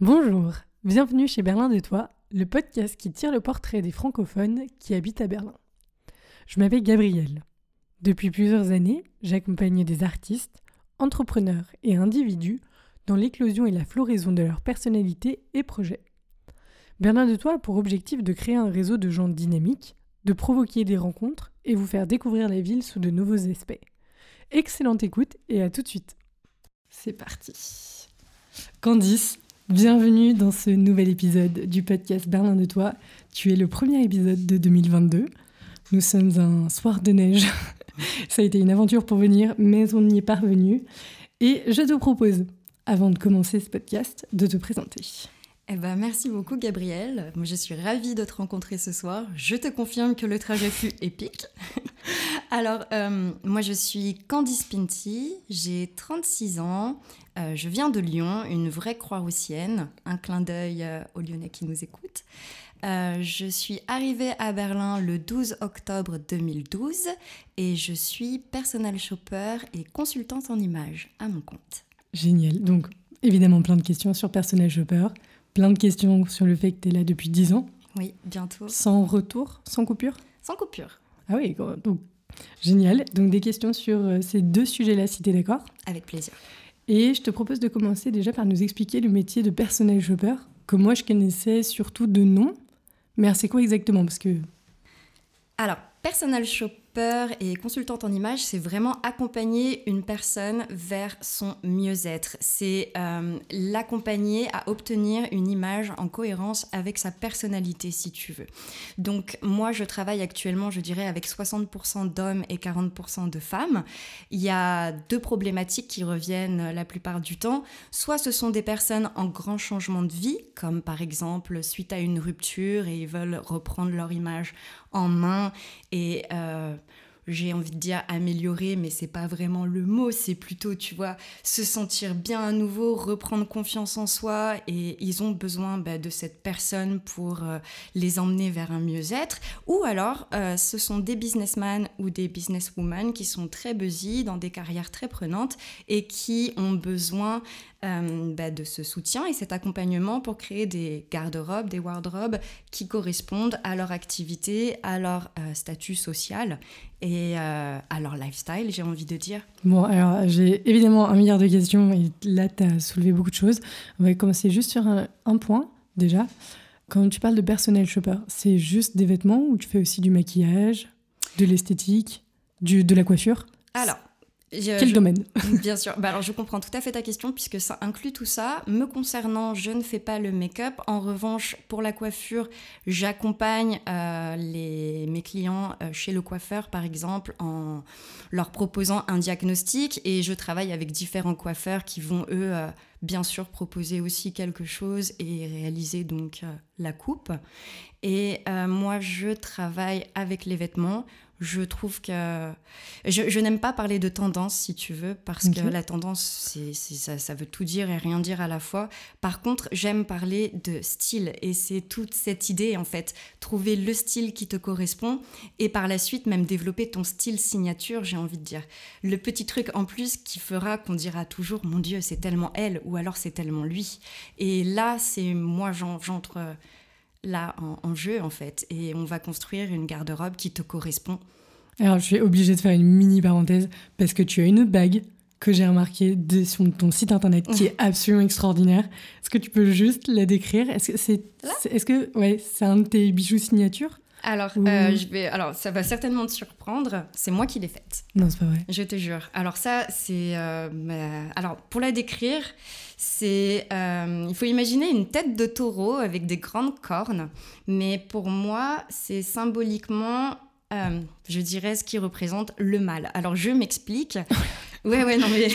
Bonjour, bienvenue chez Berlin de Toi, le podcast qui tire le portrait des francophones qui habitent à Berlin. Je m'appelle Gabrielle. Depuis plusieurs années, j'accompagne des artistes, entrepreneurs et individus dans l'éclosion et la floraison de leur personnalité et projets. Berlin de Toi a pour objectif de créer un réseau de gens dynamiques, de provoquer des rencontres et vous faire découvrir la ville sous de nouveaux aspects. Excellente écoute et à tout de suite. C'est parti. Candice, Bienvenue dans ce nouvel épisode du podcast Berlin de Toi. Tu es le premier épisode de 2022. Nous sommes un soir de neige. Ça a été une aventure pour venir, mais on y est parvenu. Et je te propose, avant de commencer ce podcast, de te présenter. Eh ben, merci beaucoup Gabrielle. je suis ravie de te rencontrer ce soir. Je te confirme que le trajet fut épique. Alors, euh, moi je suis Candice Pinty, j'ai 36 ans, euh, je viens de Lyon, une vraie croix-roussienne, un clin d'œil euh, aux Lyonnais qui nous écoutent. je suis arrivée à Berlin le 12 octobre 2012 et je suis personal shopper et consultante en images à mon compte. Génial. Donc, évidemment, plein de questions sur personal shopper plein de questions sur le fait que tu es là depuis 10 ans. Oui, bientôt. Sans retour, sans coupure? Sans coupure. Ah oui, donc génial. Donc des questions sur euh, ces deux sujets-là, si tu es d'accord? Avec plaisir. Et je te propose de commencer déjà par nous expliquer le métier de personnel shopper, que moi je connaissais surtout de nom. Mais c'est quoi exactement? Parce que... Alors, personal shopper, et consultante en image, c'est vraiment accompagner une personne vers son mieux-être. C'est euh, l'accompagner à obtenir une image en cohérence avec sa personnalité, si tu veux. Donc moi, je travaille actuellement, je dirais, avec 60% d'hommes et 40% de femmes. Il y a deux problématiques qui reviennent la plupart du temps. Soit ce sont des personnes en grand changement de vie, comme par exemple suite à une rupture et ils veulent reprendre leur image en main et euh, j'ai envie de dire améliorer, mais c'est pas vraiment le mot, c'est plutôt, tu vois, se sentir bien à nouveau, reprendre confiance en soi, et ils ont besoin bah, de cette personne pour euh, les emmener vers un mieux-être. Ou alors, euh, ce sont des businessmen ou des businesswomen qui sont très busy, dans des carrières très prenantes, et qui ont besoin euh, bah, de ce soutien et cet accompagnement pour créer des garde-robes, des wardrobes qui correspondent à leur activité, à leur statut social et euh, à leur lifestyle, j'ai envie de dire. Bon, alors j'ai évidemment un milliard de questions et là, tu as soulevé beaucoup de choses. On va commencer juste sur un, point déjà. Quand tu parles de personnel shopper, c'est juste des vêtements ou tu fais aussi du maquillage, de l'esthétique, de la coiffure? Alors, quel domaine Bien sûr. Bah alors, je comprends tout à fait ta question puisque ça inclut tout ça. Me concernant, je ne fais pas le make-up. En revanche, pour la coiffure, j'accompagne euh, les, mes clients euh, chez le coiffeur, par exemple, en leur proposant un diagnostic. Et je travaille avec différents coiffeurs qui vont, eux, euh, bien sûr, proposer aussi quelque chose et réaliser donc la coupe. Et moi, je travaille avec les vêtements je trouve que je, n'aime pas parler de tendance si tu veux parce que la tendance c'est, ça, ça, veut tout dire et rien dire à la fois. Par contre j'aime parler de style et c'est toute cette idée en fait. Trouver le style qui te correspond et par la suite même développer ton style signature j'ai envie de dire. Le petit truc en plus qui fera qu'on dira toujours mon dieu c'est tellement elle ou alors c'est tellement lui. Et là c'est moi j'entre là en, jeu en fait et on va construire une garde-robe qui te correspond. Alors je suis obligée de faire une mini parenthèse parce que tu as une bague que j'ai remarquée sur ton site internet qui est absolument extraordinaire. Est-ce que tu peux juste la décrire? Est-ce que c'est est-ce que ouais, c'est un de tes bijoux signature alors, euh, je vais, alors, ça va certainement te surprendre. C'est moi qui l'ai faite. Non, c'est pas vrai. Je te jure. Alors ça, c'est, euh, alors pour la décrire, c'est, euh, il faut imaginer une tête de taureau avec des grandes cornes. Mais pour moi, c'est symboliquement, je dirais, ce qui représente le mal. Alors je m'explique. Ouais, ouais, non mais.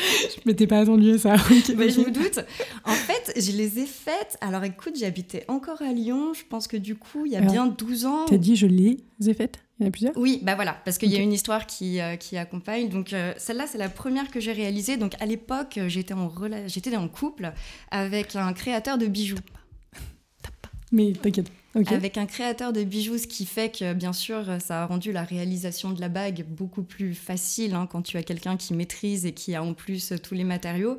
je m'étais pas attendu à ça. mais je me doute. En fait, je les ai faites. Alors écoute, j'habitais encore à Lyon. Je pense que du coup, il y a bien 12 ans. T'as dit je les ai faites? Il y en a plusieurs? Oui, bah voilà, parce qu'il y a une histoire qui, euh, qui accompagne. Donc euh, celle-là, c'est la première que j'ai réalisée. Donc à l'époque, j'étais en, j'étais en couple avec un créateur de bijoux. Mais t'inquiète avec un créateur de bijoux, ce qui fait que bien sûr ça a rendu la réalisation de la bague beaucoup plus facile hein, quand tu as quelqu'un qui maîtrise et qui a en plus tous les matériaux.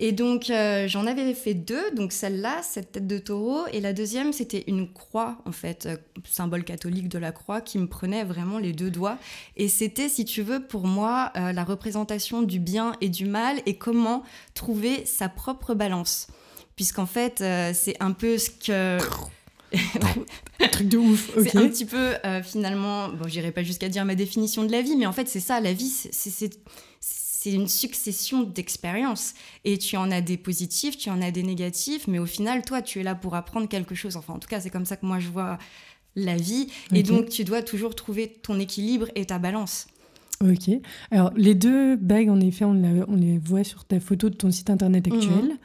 Et donc euh, j'en avais fait deux, donc celle-là, cette tête de taureau, et la deuxième c'était une croix en fait, euh, symbole catholique de la croix qui me prenait vraiment les deux doigts. Et c'était, si tu veux, pour moi euh, la représentation du bien et du mal et comment trouver sa propre balance. Puisqu'en fait, c'est un peu ce que truc de ouf. C'est un petit peu euh, finalement, bon, j'irai pas jusqu'à dire ma définition de la vie, mais en fait, c'est ça, la vie, c'est une succession d'expériences. Et tu en as des positifs, tu en as des négatifs, mais au final, toi, tu es là pour apprendre quelque chose. Enfin, en tout cas, c'est comme ça que moi, je vois la vie. Et donc, tu dois toujours trouver ton équilibre et ta balance. Ok. Alors, les deux bagues, en effet, on, on les voit sur ta photo de ton site internet actuel. Mhm.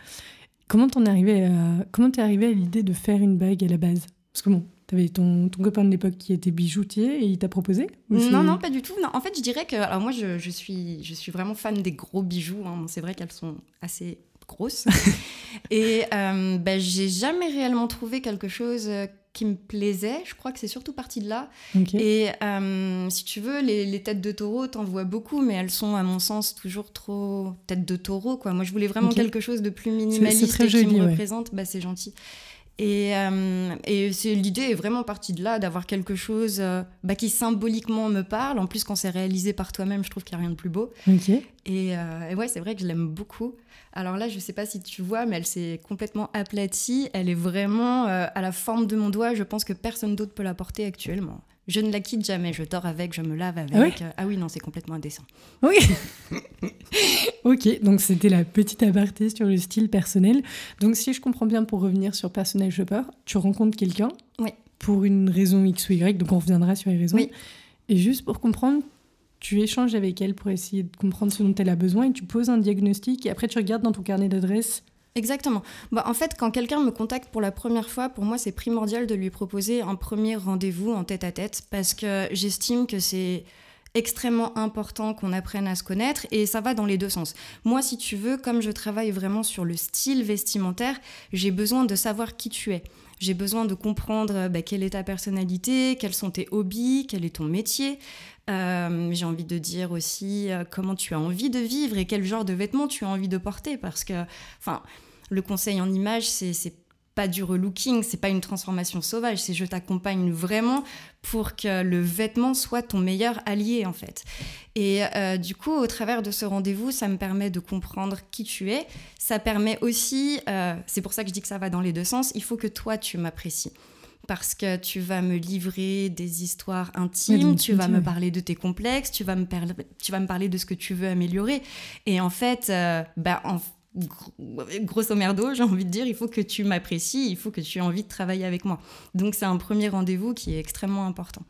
Comment t'en es arrivé à comment t'es arrivé à l'idée de faire une bague à la base? Parce que bon, t'avais ton, ton copain de l'époque qui était bijoutier et il t'a proposé Non, non, pas du tout. Non. En fait, je dirais que alors moi, je, je suis je suis vraiment fan des gros bijoux. Hein. C'est vrai qu'elles sont assez grosses et euh, bah, j'ai jamais réellement trouvé quelque chose euh, qui me plaisait. Je crois que c'est surtout parti de là. Et euh, si tu veux, les, têtes de taureau, t'en vois beaucoup, mais elles sont, à mon sens, toujours trop têtes de taureau. Quoi. Moi, je voulais vraiment quelque chose de plus minimaliste et qui me représente. Bah, c'est gentil. Et, euh, et l'idée est vraiment partie de là, d'avoir quelque chose euh, bah, qui symboliquement me parle. En plus, quand c'est réalisé par toi-même, je trouve qu'il n'y a rien de plus beau. Et, et, ouais, c'est vrai que je l'aime beaucoup. Alors là, je ne sais pas si tu vois, mais elle s'est complètement aplatie. Elle est vraiment euh, à la forme de mon doigt. Je pense que personne d'autre peut la porter actuellement. Je ne la quitte jamais. Je dors avec, je me lave avec. Ah oui, ah oui non, c'est complètement indécent. Oui. ok, donc c'était la petite aparté sur le style personnel. Donc si je comprends bien, pour revenir sur Personnel Shopper, tu rencontres quelqu'un. Oui. Pour une raison X ou Y, donc on reviendra sur les raisons. Oui. Et juste pour comprendre, tu échanges avec elle pour essayer de comprendre ce dont elle a besoin et tu poses un diagnostic et après tu regardes dans ton carnet d'adresses. Exactement. Bah, en fait, quand quelqu'un me contacte pour la première fois, pour moi, c'est primordial de lui proposer un premier rendez-vous en tête à tête parce que j'estime que c'est extrêmement important qu'on apprenne à se connaître et ça va dans les deux sens. Moi, si tu veux, comme je travaille vraiment sur le style vestimentaire, j'ai besoin de savoir qui tu es. J'ai besoin de comprendre bah, quelle est ta personnalité, quels sont tes hobbies, quel est ton métier. Euh, j'ai envie de dire aussi euh, comment tu as envie de vivre et quel genre de vêtements tu as envie de porter. Parce que, enfin, le conseil en image, c'est pas du relooking, c'est pas une transformation sauvage, c'est je t'accompagne vraiment pour que le vêtement soit ton meilleur allié en fait. Et euh, du coup, au travers de ce rendez-vous, ça me permet de comprendre qui tu es. Ça permet aussi, c'est pour ça que je dis que ça va dans les deux sens, il faut que toi tu m'apprécies parce que tu vas me livrer des histoires intimes, tu vas me parler de tes complexes, tu vas me, tu vas me parler de ce que tu veux améliorer. Et en fait, euh, bah, en, grosso merdo, j'ai envie de dire, il faut que tu m'apprécies, il faut que tu aies envie de travailler avec moi. Donc c'est un premier rendez-vous qui est extrêmement important.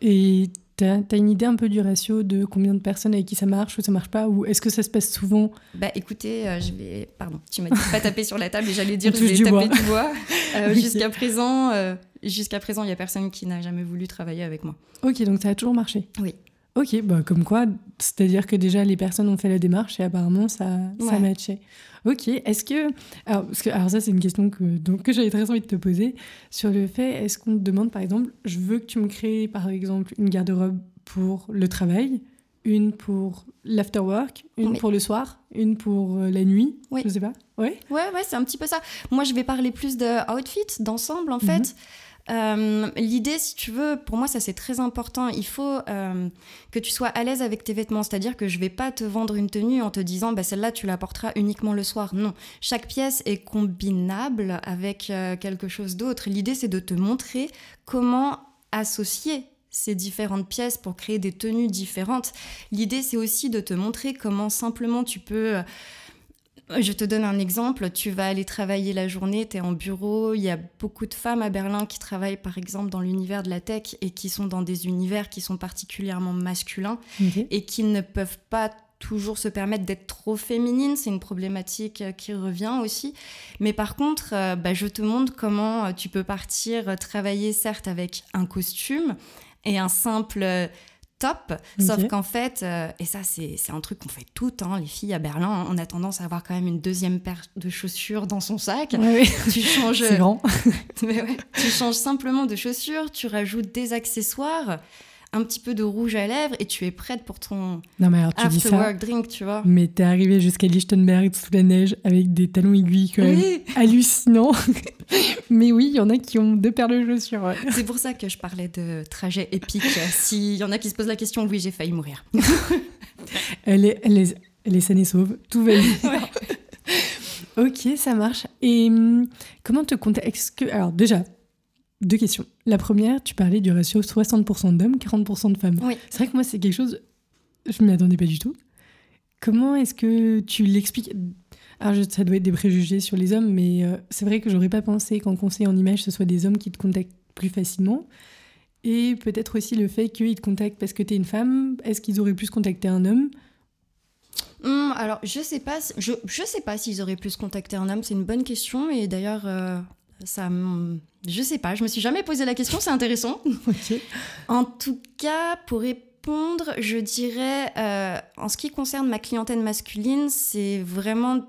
Et T'as as une idée un peu du ratio de combien de personnes avec qui ça marche ou ça marche pas Ou est-ce que ça se passe souvent? Bah écoutez, euh, je vais. Pardon, tu m'as dit pas taper sur la table et j'allais dire je vais taper du bois. Euh, jusqu'à présent, euh, jusqu'à présent, il y a personne qui n'a jamais voulu travailler avec moi. Ok, donc ça a toujours marché Oui. Ok, bah comme quoi, c'est-à-dire que déjà les personnes ont fait la démarche et apparemment ça, ça matchait. Ok, est-ce que alors, parce que alors ça c'est une question que donc que j'avais très envie de te poser sur le fait est-ce qu'on te demande par exemple je veux que tu me crées par exemple une garde-robe pour le travail, une pour l'afterwork, une pour le soir, une pour euh, la nuit, oui. je sais pas. Ouais? Ouais ouais, c'est un petit peu ça. Moi je vais parler plus de outfit, d'ensemble en fait. Euh, l'idée, si tu veux, pour moi, ça c'est très important. Il faut euh, que tu sois à l'aise avec tes vêtements. C'est-à-dire que je vais pas te vendre une tenue en te disant, bah, celle-là, tu la porteras uniquement le soir. Non. Chaque pièce est combinable avec euh, quelque chose d'autre. L'idée, c'est de te montrer comment associer ces différentes pièces pour créer des tenues différentes. L'idée, c'est aussi de te montrer comment simplement tu peux je te donne un exemple. Tu vas aller travailler la journée, tu es en bureau. Il y a beaucoup de femmes à Berlin qui travaillent, par exemple, dans l'univers de la tech et qui sont dans des univers qui sont particulièrement masculins et qui ne peuvent pas toujours se permettre d'être trop féminine, c'est une problématique euh, qui revient aussi. Mais par contre, euh, bah, je te montre comment tu peux partir travailler certes avec un costume et un simple top. Sauf qu'en fait, euh, et ça c'est un truc qu'on fait toutes, hein, les filles à Berlin, on a tendance à avoir quand même une deuxième paire de chaussures dans son sac. Tu changes. c'est grand. mais ouais, tu changes simplement de chaussures, tu rajoutes des accessoires un petit peu de rouge à lèvres et tu es prête pour ton non, mais alors, tu dis ça, work drink, tu vois. Mais t'es arrivée jusqu'à Lichtenberg sous la neige avec des talons aiguilles quand même hallucinants. mais oui, il y en a qui ont deux paires de chaussures. C'est pour ça que je parlais de trajet épique. S'il y en a qui se posent la question, oui, j'ai failli mourir. elle, est, elle, est, elle est saine et sauve, tout va bien. ok, ça marche. Et hum, comment te que alors déjà, deux questions. La première, tu parlais du ratio 60% d'hommes, 40% de femmes. C'est vrai que moi, c'est quelque chose, je ne m'y attendais pas du tout. Comment est-ce que tu l'expliques? Alors, ça doit être des préjugés sur les hommes, mais euh, c'est vrai que j'aurais pas pensé qu'en conseil en image, ce soit des hommes qui te contactent plus facilement. Et peut-être aussi le fait qu'ils te contactent parce que tu es une femme. Est-ce qu'ils auraient pu se contacter un homme? Hum, alors, je sais pas, je, je sais pas s'ils auraient pu se contacter un homme. C'est une bonne question. Et d'ailleurs, euh, ça, je sais pas, je me suis jamais posé la question, c'est intéressant. En tout cas, pour répondre, je dirais, euh, en ce qui concerne ma clientèle masculine, c'est vraiment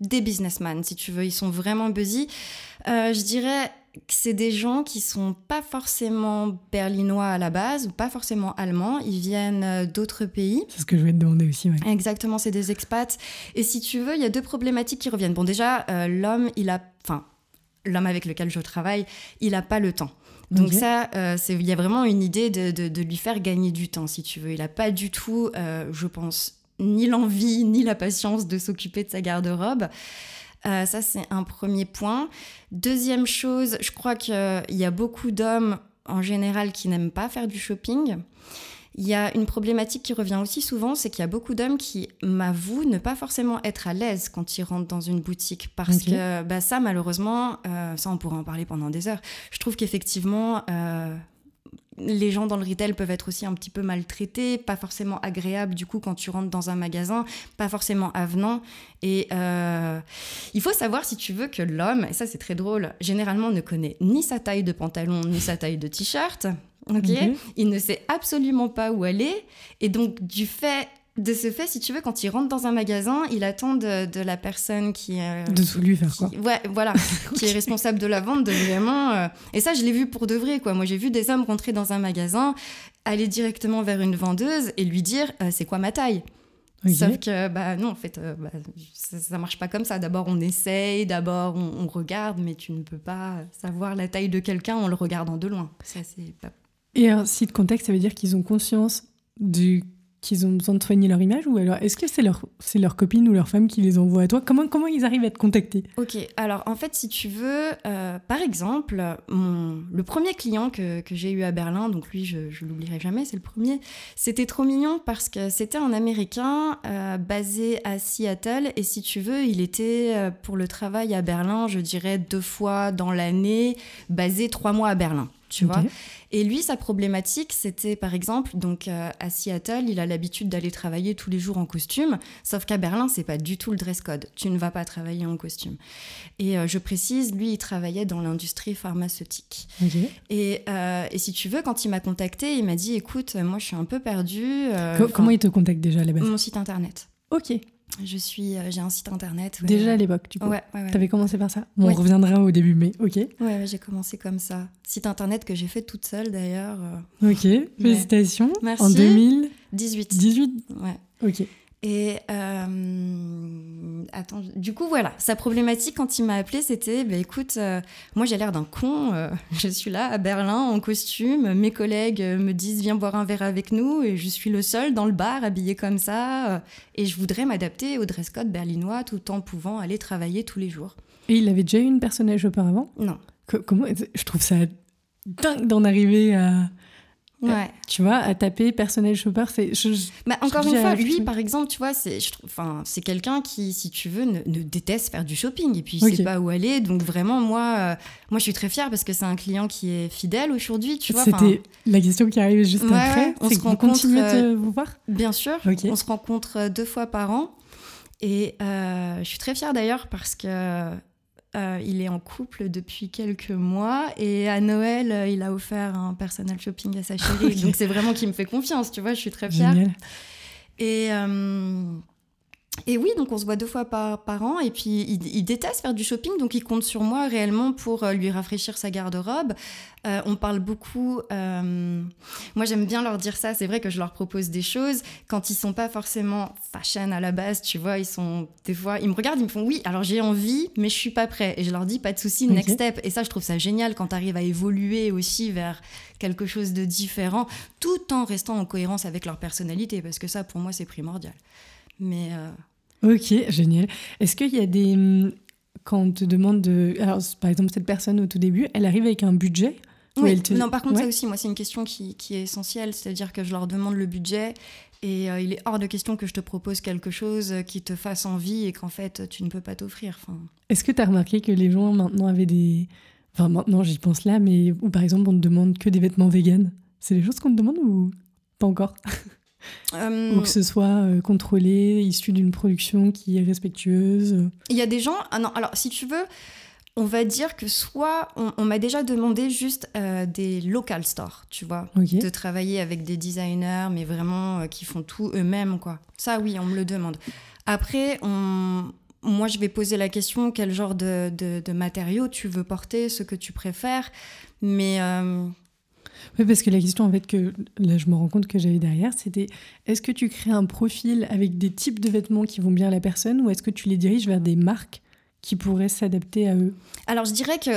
des businessmen, si tu veux. Ils sont vraiment busy. Euh, je dirais que c'est des gens qui sont pas forcément berlinois à la base ou pas forcément allemands. Ils viennent euh, d'autres pays. C'est ce que je vais te demander aussi. Exactement, c'est des expats. Et si tu veux, il y a deux problématiques qui reviennent. Bon, déjà, l'homme, il a, enfin, l'homme avec lequel je travaille, il n'a pas le temps. Donc ça, euh, il y a vraiment une idée de, lui faire gagner du temps, si tu veux. Il n'a pas du tout, euh, je pense, ni l'envie, ni la patience de s'occuper de sa garde-robe. Euh, ça, c'est un premier point. Deuxième chose, je crois qu'il y a beaucoup d'hommes en général qui n'aiment pas faire du shopping. Il y a une problématique qui revient aussi souvent, c'est qu'il y a beaucoup d'hommes qui m'avouent ne pas forcément être à l'aise quand ils rentrent dans une boutique. Parce que bah, ça, malheureusement, euh, ça on pourrait en parler pendant des heures. Je trouve qu'effectivement, euh, les gens dans le retail peuvent être aussi un petit peu maltraités, pas forcément agréables du coup quand tu rentres dans un magasin, pas forcément avenant. Et euh, il faut savoir si tu veux que l'homme, et ça c'est très drôle, généralement ne connaît ni sa taille de pantalon ni sa taille de t-shirt. Ok, Il ne sait absolument pas où aller. Et donc, du fait de ce fait, si tu veux, quand il rentre dans un magasin, il attend de, la personne qui... Euh, de tout lui faire quoi. Ouais, voilà, qui est responsable de la vente, de vraiment... Euh, et ça, je l'ai vu pour de vrai, quoi. Moi, j'ai vu des hommes rentrer dans un magasin, aller directement vers une vendeuse et lui dire euh, c'est quoi ma taille? Sauf que, bah non, en fait, bah, ça, ça, marche pas comme ça. D'abord, on essaye, d'abord, on, on, regarde, mais tu ne peux pas savoir la taille de quelqu'un en le regardant de loin. Ça, c'est pas et un site contexte, ça veut dire qu'ils ont conscience du qu'ils ont besoin de soigner leur image ou alors est-ce que c'est leur, c'est leur copine ou leur femme qui les envoie à toi? Comment, comment ils arrivent à te contacter? Ok, alors en fait si tu veux, euh, par exemple, le premier client que, que j'ai eu à Berlin, donc lui je, je l'oublierai jamais, c'est le premier, c'était trop mignon parce que c'était un Américain euh, basé à Seattle et si tu veux, il était euh, pour le travail à Berlin, je dirais deux fois dans l'année, basé trois mois à Berlin tu vois. Et lui, sa problématique, c'était par exemple, donc euh, à Seattle, il a l'habitude d'aller travailler tous les jours en costume, sauf qu'à Berlin, c'est pas du tout le dress code. Tu ne vas pas travailler en costume. Et euh, je précise, lui, il travaillait dans l'industrie pharmaceutique. Et, euh, et, si tu veux, quand il m'a contacté, il m'a dit, écoute, moi, je suis un peu perdue. comment il te contacte déjà à la base? Mon site internet. Ok. Je suis, euh, j'ai un site internet. Déjà à l'époque, tu coup. Ouais, ouais, T'avais commencé par ça? on reviendra au début, mais ok. Ouais, j'ai commencé comme ça. Site internet que j'ai fait toute seule d'ailleurs. Euh. Ok, félicitations. Merci. En 2018. 18. Ouais. Ok. Et euh, attends, du coup, voilà, sa problématique quand il m'a appelé, c'était bah, écoute, euh, moi j'ai l'air d'un con, euh, je suis là à Berlin en costume, mes collègues me disent viens boire un verre avec nous, et je suis le seul dans le bar habillé comme ça, et je voudrais m'adapter au dress code berlinois tout en pouvant aller travailler tous les jours. Et il avait déjà eu une personnage auparavant Non. comment Je trouve ça dingue d'en arriver à Ouais. Tu vois, à taper personnel shopper, c'est. je- je- Bah, encore je une fois, lui, par exemple, tu vois, c'est, enfin, c'est quelqu'un qui, si tu veux, ne, ne déteste faire du shopping et puis il Ok. sait pas où aller. Donc vraiment, moi, euh, moi, je suis très fière parce que c'est un client qui est fidèle aujourd'hui, tu vois. C'était la question qui arrivait juste Ouais, après. ouais, on se rencontre, continuez de euh, vous voir? Bien sûr, on se rencontre euh, deux fois par an et euh, je suis très fière d'ailleurs parce que euh, il est en couple depuis quelques mois et à Noël, euh, il a offert un personal shopping à sa chérie. Donc c'est vraiment qu'il me fait confiance, tu vois. Je suis très fière. Génial. Et, euh, et oui, donc on se voit deux fois par, par an. Et puis il, il déteste faire du shopping, donc il compte sur moi réellement pour euh, lui rafraîchir sa garde-robe. Euh, on parle beaucoup. euh, moi, j'aime bien leur dire ça. C'est vrai que je leur propose des choses quand ils sont pas forcément fashion à la base. Tu vois, ils sont des fois, ils me regardent, ils me font oui. Alors j'ai envie, mais je suis pas prêt. Et je leur dis pas de souci, next step. Et ça, je trouve ça génial quand tu arrives à évoluer aussi vers quelque chose de différent, tout en restant en cohérence avec leur personnalité, parce que ça, pour moi, c'est primordial. Mais euh, Ok, génial. Est-ce qu'il y a des. hum, Quand on te demande de. Alors, par exemple, cette personne au tout début, elle arrive avec un budget ou oui. elle te- non, par contre, Ouais. ça aussi, moi, c'est une question qui, qui est essentielle, c'est-à-dire que je leur demande le budget. Et euh, il est hors de question que je te propose quelque chose qui te fasse envie et qu'en fait tu ne peux pas t'offrir. Enfin, Est-ce que tu as remarqué que les gens maintenant avaient des. Enfin, maintenant, j'y pense là, mais où par exemple, on te demande que des vêtements véganes? C'est des choses qu'on te demande ou pas encore? Ou que ce soit euh, contrôlé, issu d'une production qui est respectueuse euh, Il y a des gens. Ah non, alors si tu veux, on va dire que soit on, on m'a déjà demandé juste euh, des local stores, tu vois, de travailler avec des designers, mais vraiment euh, qui font tout eux-mêmes, quoi. Ça, oui, on me le demande. Après, on... moi, je vais poser la question quel genre de, de, de matériaux tu veux porter, ce que tu préfères, mais euh, Oui, parce que la question, en fait, que là, je me rends compte que j'avais derrière, c'était est-ce que tu crées un profil avec des types de vêtements qui vont bien à la personne ou est-ce que tu les diriges vers des marques qui pourraient s'adapter à eux? Alors je dirais que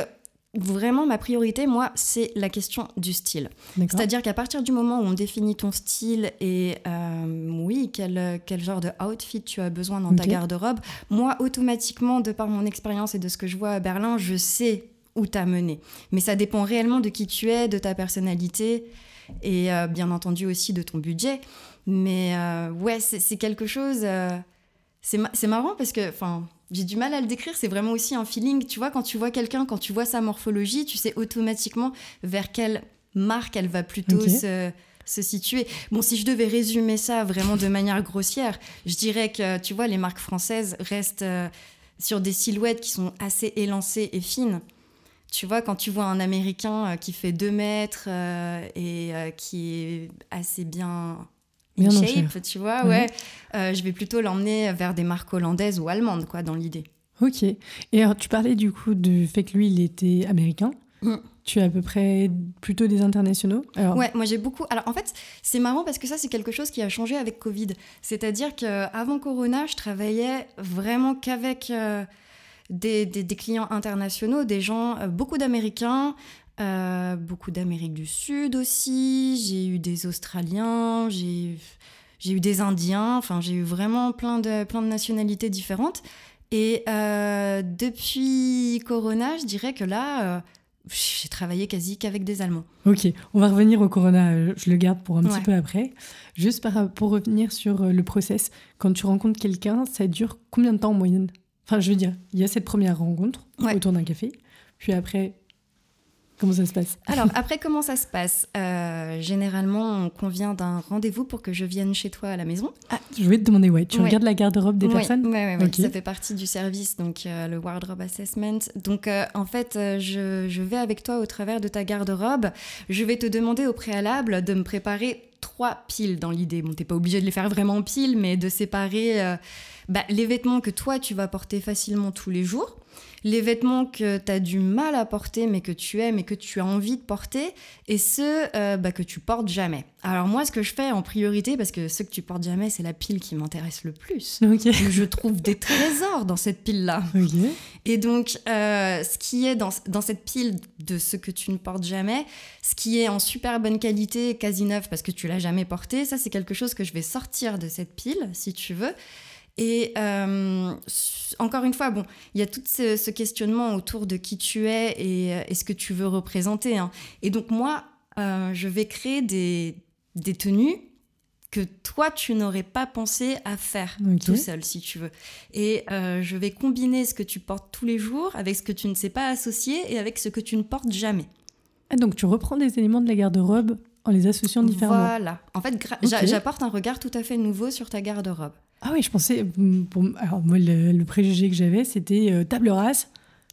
vraiment ma priorité, moi, c'est la question du style. C'est-à-dire qu'à partir du moment où on définit ton style et euh, oui, quel, quel genre de outfit tu as besoin dans ta garde-robe, moi, automatiquement, de par mon expérience et de ce que je vois à Berlin, je sais où t'as mené. Mais ça dépend réellement de qui tu es, de ta personnalité et euh, bien entendu aussi de ton budget. Mais euh, ouais, c'est quelque chose. euh, c'est ma- c'est marrant parce que, enfin, j'ai du mal à le décrire. C'est vraiment aussi un feeling. Tu vois, quand tu vois quelqu'un, quand tu vois sa morphologie, tu sais automatiquement vers quelle marque elle va plutôt se, se situer. Bon, si je devais résumer ça vraiment de manière grossière, je dirais que, tu vois, les marques françaises restent sur des silhouettes qui sont assez élancées et fines. Tu vois, quand tu vois un Américain euh, qui fait 2 mètres euh, et euh, qui est assez bien in shape, tu vois, Mhm. ouais, euh, je vais plutôt l'emmener vers des marques hollandaises ou allemandes, quoi, dans l'idée. Ok. Et alors, tu parlais du coup du fait que lui, il était américain. Mm. Tu as à peu près plutôt des internationaux alors, Ouais, moi j'ai beaucoup. Alors en fait, c'est marrant parce que ça, c'est quelque chose qui a changé avec Covid. C'est-à-dire qu'avant Corona, je travaillais vraiment qu'avec euh, des, des- des clients internationaux, des gens, euh, beaucoup d'Américains, euh, beaucoup d'Amérique du Sud aussi. J'ai eu des Australiens, j'ai eu des Indiens. Enfin, j'ai eu vraiment plein de, plein de nationalités différentes. Et euh, depuis Corona, je dirais que là, euh, j'ai travaillé quasi qu'avec des Allemands. Ok, on va revenir au Corona, je le garde pour un petit peu après. Juste pour revenir sur le process, quand tu rencontres quelqu'un, ça dure combien de temps en moyenne? Enfin, je veux dire, il y a cette première rencontre Ouais. autour d'un café, puis après, comment ça se passe? Alors, après, comment ça se passe? Euh, Généralement, on convient d'un rendez-vous pour que je vienne chez toi à la maison. Ah, je voulais te demander, ouais, tu Ouais. regardes la garde-robe des Oui, personnes? ouais, ouais, ouais. Ok. Ça fait partie du service, donc euh, le wardrobe assessment. Donc, euh, en fait, je, je vais avec toi au travers de ta garde-robe. Je vais te demander au préalable de me préparer trois piles dans l'idée. Bon, t'es pas obligé de les faire vraiment en piles, mais de séparer euh, bah, les vêtements que toi, tu vas porter facilement tous les jours. Les vêtements que tu as du mal à porter, mais que tu aimes et que tu as envie de porter, et ceux euh, bah, que tu portes jamais. Alors moi, ce que je fais en priorité, parce que ceux que tu portes jamais, c'est la pile qui m'intéresse le plus. Ok. Je trouve des trésors dans cette pile-là. Ok. Et donc, euh, ce qui est dans, dans cette pile de ce que tu ne portes jamais, ce qui est en super bonne qualité, quasi neuf parce que tu l'as jamais porté, ça c'est quelque chose que je vais sortir de cette pile, si tu veux. Et euh, encore une fois, bon, il y a tout ce, ce questionnement autour de qui tu es et, euh, et ce que tu veux représenter. hein. Et donc moi, euh, je vais créer des, des tenues que toi, tu n'aurais pas pensé à faire tout seul, si tu veux. Et euh, je vais combiner ce que tu portes tous les jours avec ce que tu ne sais pas associer et avec ce que tu ne portes jamais. Ah, donc tu reprends des éléments de la garde-robe en les associant différemment. Voilà. En fait, j'apporte un regard tout à fait nouveau sur ta garde-robe. Ah oui, je pensais. alors, moi, le, le préjugé que j'avais, c'était euh, table rase,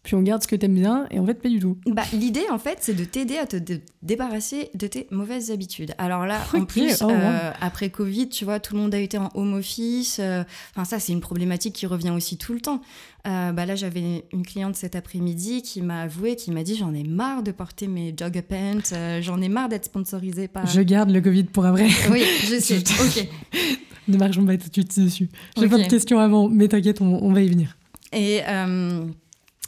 puis on garde ce que t'aimes bien, et en fait, pas du tout. Bah, L'idée, en fait, c'est de t'aider à te dé- débarrasser de tes mauvaises habitudes. Alors là, en plus, oh, wow. euh, après Covid, tu vois, tout le monde a été en home office. euh, Enfin, ça, c'est une problématique qui revient aussi tout le temps. Euh, bah là, j'avais une cliente cet après-midi qui m'a avoué, qui m'a dit J'en ai marre de porter mes jogger pants, j'en ai marre d'être sponsorisée par. Je garde le Covid pour après. Oui, je sais. ok. ne marchons pas tout de suite dessus. J'ai Ok. pas de questions avant, mais t'inquiète, on, on va y venir. Et,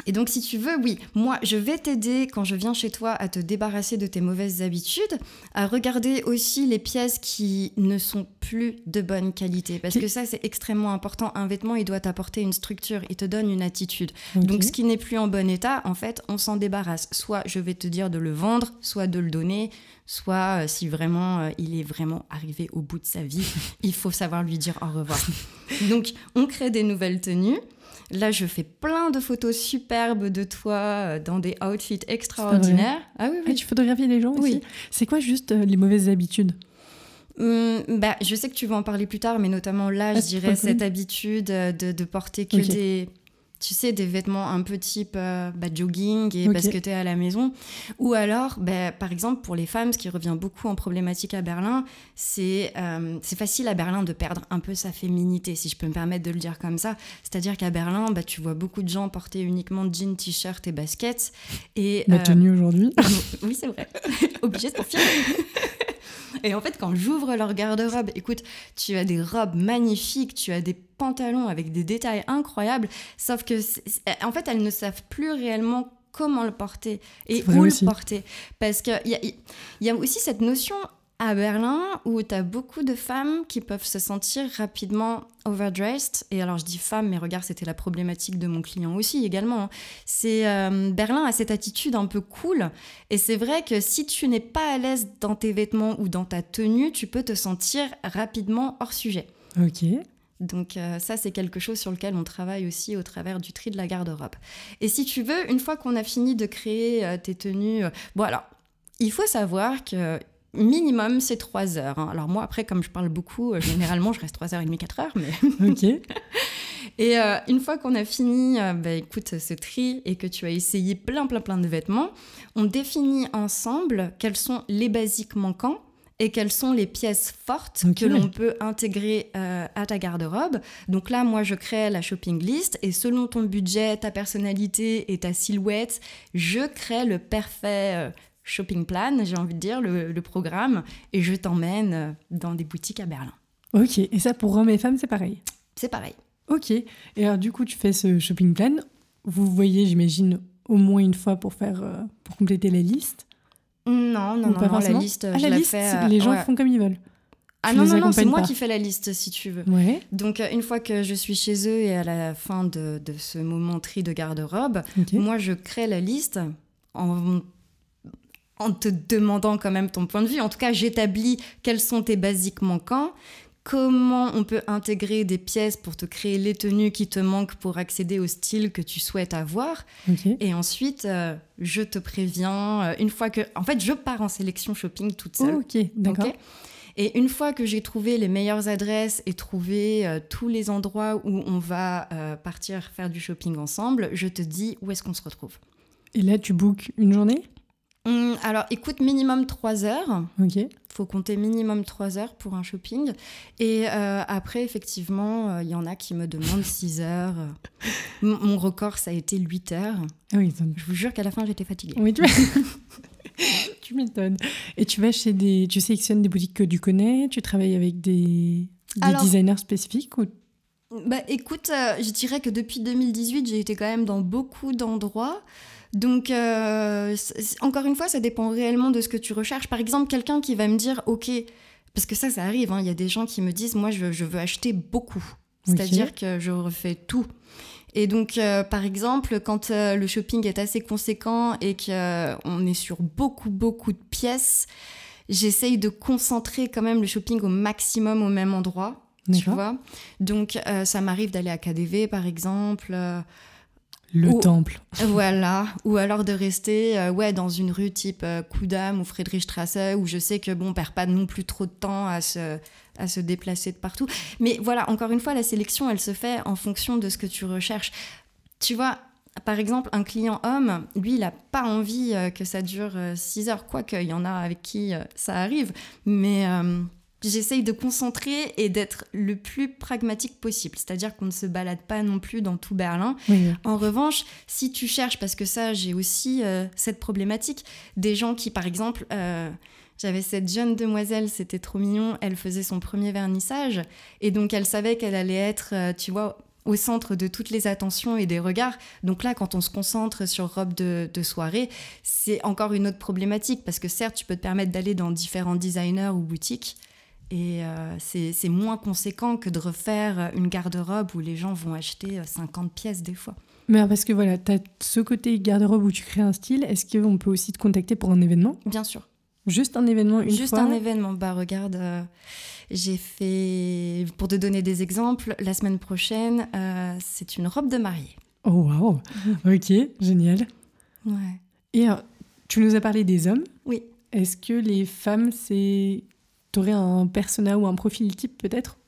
et donc, si tu veux, oui, moi, je vais t'aider quand je viens chez toi à te débarrasser de tes mauvaises habitudes, à regarder aussi les pièces qui ne sont plus de bonne qualité. Parce que ça, c'est extrêmement important. Un vêtement, il doit t'apporter une structure, il te donne une attitude. Donc, ce qui n'est plus en bon état, en fait, on s'en débarrasse. Soit je vais te dire de le vendre, soit de le donner, soit euh, si vraiment euh, il est vraiment arrivé au bout de sa vie, il faut savoir lui dire au revoir. Donc, on crée des nouvelles tenues. Là, je fais plein de photos superbes de toi euh, dans des outfits extraordinaires. Ah oui, Ah, oui. tu photographies les gens Oui. aussi? C'est quoi juste euh, les mauvaises habitudes? Hum, bah, je sais que tu vas en parler plus tard, mais notamment là, Ah, je dirais cette habitude euh, de, de porter que des, tu sais, des vêtements un peu type euh, bah, jogging et Ok. parce que tu es à la maison. Ou alors, bah, par exemple, pour les femmes, ce qui revient beaucoup en problématique à Berlin, c'est euh, c'est facile à Berlin de perdre un peu sa féminité, si je peux me permettre de le dire comme ça. C'est-à-dire qu'à Berlin, bah, tu vois beaucoup de gens porter uniquement jeans, t-shirts et baskets. Et, La euh, tenue aujourd'hui oui, c'est vrai. Obligé de confirmer. Et en fait, quand j'ouvre leur garde-robe, écoute, tu as des robes magnifiques, tu as des pantalons avec des détails incroyables, sauf que, en fait, elles ne savent plus réellement comment le porter et où aussi. le porter. Parce qu'il y y a aussi cette notion à Berlin où tu as beaucoup de femmes qui peuvent se sentir rapidement overdressed. Et alors, je dis femmes, mais regarde, c'était la problématique de mon client aussi également. hein. C'est euh, Berlin a cette attitude un peu cool. Et c'est vrai que si tu n'es pas à l'aise dans tes vêtements ou dans ta tenue, tu peux te sentir rapidement hors sujet. Ok. Donc euh, ça, c'est quelque chose sur lequel on travaille aussi au travers du tri de la garde-robe. Et si tu veux, une fois qu'on a fini de créer euh, tes tenues, bon alors, il faut savoir que minimum c'est 3 heures. hein. Alors moi, après, comme je parle beaucoup, euh, généralement, je reste 3 heures et demie, 4 heures, mais Ok. et euh, une fois qu'on a fini, euh, bah, écoute, ce tri et que tu as essayé plein, plein, plein de vêtements, on définit ensemble quels sont les basiques manquants et quelles sont les pièces fortes que l'on peut intégrer euh, à ta garde-robe. Donc là, moi, je crée la shopping list et selon ton budget, ta personnalité et ta silhouette, je crée le parfait shopping plan, j'ai envie de dire, le, le programme, et je t'emmène euh, dans des boutiques à Berlin. Ok. Et ça, pour hommes et femmes, c'est pareil? C'est pareil. Ok. Et alors, du coup, tu fais ce shopping plan. Vous voyez, j'imagine, au moins une fois pour faire, euh, pour compléter la liste. Non, non, Ou non, pas non, la liste, Ah, je la la liste, fais. euh, les gens ouais. font comme ils veulent. Ah tu non, non, non, c'est moi qui fais la liste, si tu veux. Ouais. Donc, une fois que je suis chez eux et à la fin de, de ce moment tri de garde-robe, moi, je crée la liste en, en te demandant quand même ton point de vue. En tout cas, j'établis quels sont tes basiques manquants, comment on peut intégrer des pièces pour te créer les tenues qui te manquent pour accéder au style que tu souhaites avoir. Et ensuite, euh, je te préviens, euh, une fois que... En fait, je pars en sélection shopping toute seule. Ok. D'accord. Et une fois que j'ai trouvé les meilleures adresses et trouvé euh, tous les endroits où on va euh, partir faire du shopping ensemble, je te dis où est-ce qu'on se retrouve. Et là, tu bookes une journée? Hum, alors, écoute, minimum 3 heures. Ok. faut compter minimum 3 heures pour un shopping. Et euh, après, effectivement, euh, il y en a qui me demandent 6 heures. M- Mon record, ça a été 8 heures. Ah oui, Je vous jure qu'à la fin, j'étais fatiguée. oui tu... tu m'étonnes. Et tu vas chez des... Tu sélectionnes des boutiques que tu connais? Tu travailles avec des, des Alors- designers spécifiques ou... Bah écoute, euh, je dirais que depuis 2018, j'ai été quand même dans beaucoup d'endroits. Donc, euh, encore une fois, ça dépend réellement de ce que tu recherches. Par exemple, quelqu'un qui va me dire, OK, parce que ça, ça arrive, hein, il y a des gens qui me disent, moi, je, je veux acheter beaucoup. C'est-à-dire que je refais tout. Et donc, euh, par exemple, quand euh, le shopping est assez conséquent et qu'on est sur beaucoup, beaucoup de pièces, j'essaye de concentrer quand même le shopping au maximum au même endroit. Tu vois Donc, ça m'arrive d'aller à KDV, par exemple. Euh, Le Ou- temple. voilà, ou alors de rester euh, ouais, dans une rue type euh, Kudam ou Friedrichstrasse, où je sais que bon, on perd pas non plus trop de temps à se, à se déplacer de partout. Mais voilà, encore une fois, la sélection, elle se fait en fonction de ce que tu recherches. Tu vois, par exemple, un client homme, lui, il n'a pas envie euh, que ça dure 6 heures, quoique il y en a avec qui euh, ça arrive, mais euh, j'essaye de concentrer et d'être le plus pragmatique possible, c'est-à-dire qu'on ne se balade pas non plus dans tout Berlin. Oui. En revanche, si tu cherches, parce que ça, j'ai aussi euh, cette problématique, des gens qui, par exemple, euh, j'avais cette jeune demoiselle, c'était trop mignon, elle faisait son premier vernissage, et donc elle savait qu'elle allait être, euh, tu vois, au centre de toutes les attentions et des regards. Donc là, quand on se concentre sur robe de, de soirée, c'est encore une autre problématique, parce que certes, tu peux te permettre d'aller dans différents designers ou boutiques, et euh, c'est moins conséquent que de refaire une garde-robe où les gens vont acheter euh, 50 pièces des fois. Mais parce que voilà, tu as ce côté garde-robe où tu crées un style. Est-ce qu'on peut aussi te contacter pour un événement? Bien sûr. Juste un événement une Juste fois un événement. Bah regarde, euh, j'ai fait, pour te donner des exemples, la semaine prochaine, euh, c'est une robe de mariée. Oh waouh Ok, génial. Ouais. Et alors, tu nous as parlé des hommes. Oui. Est-ce que les femmes, c'est. T'aurais un persona ou un profil type peut-être?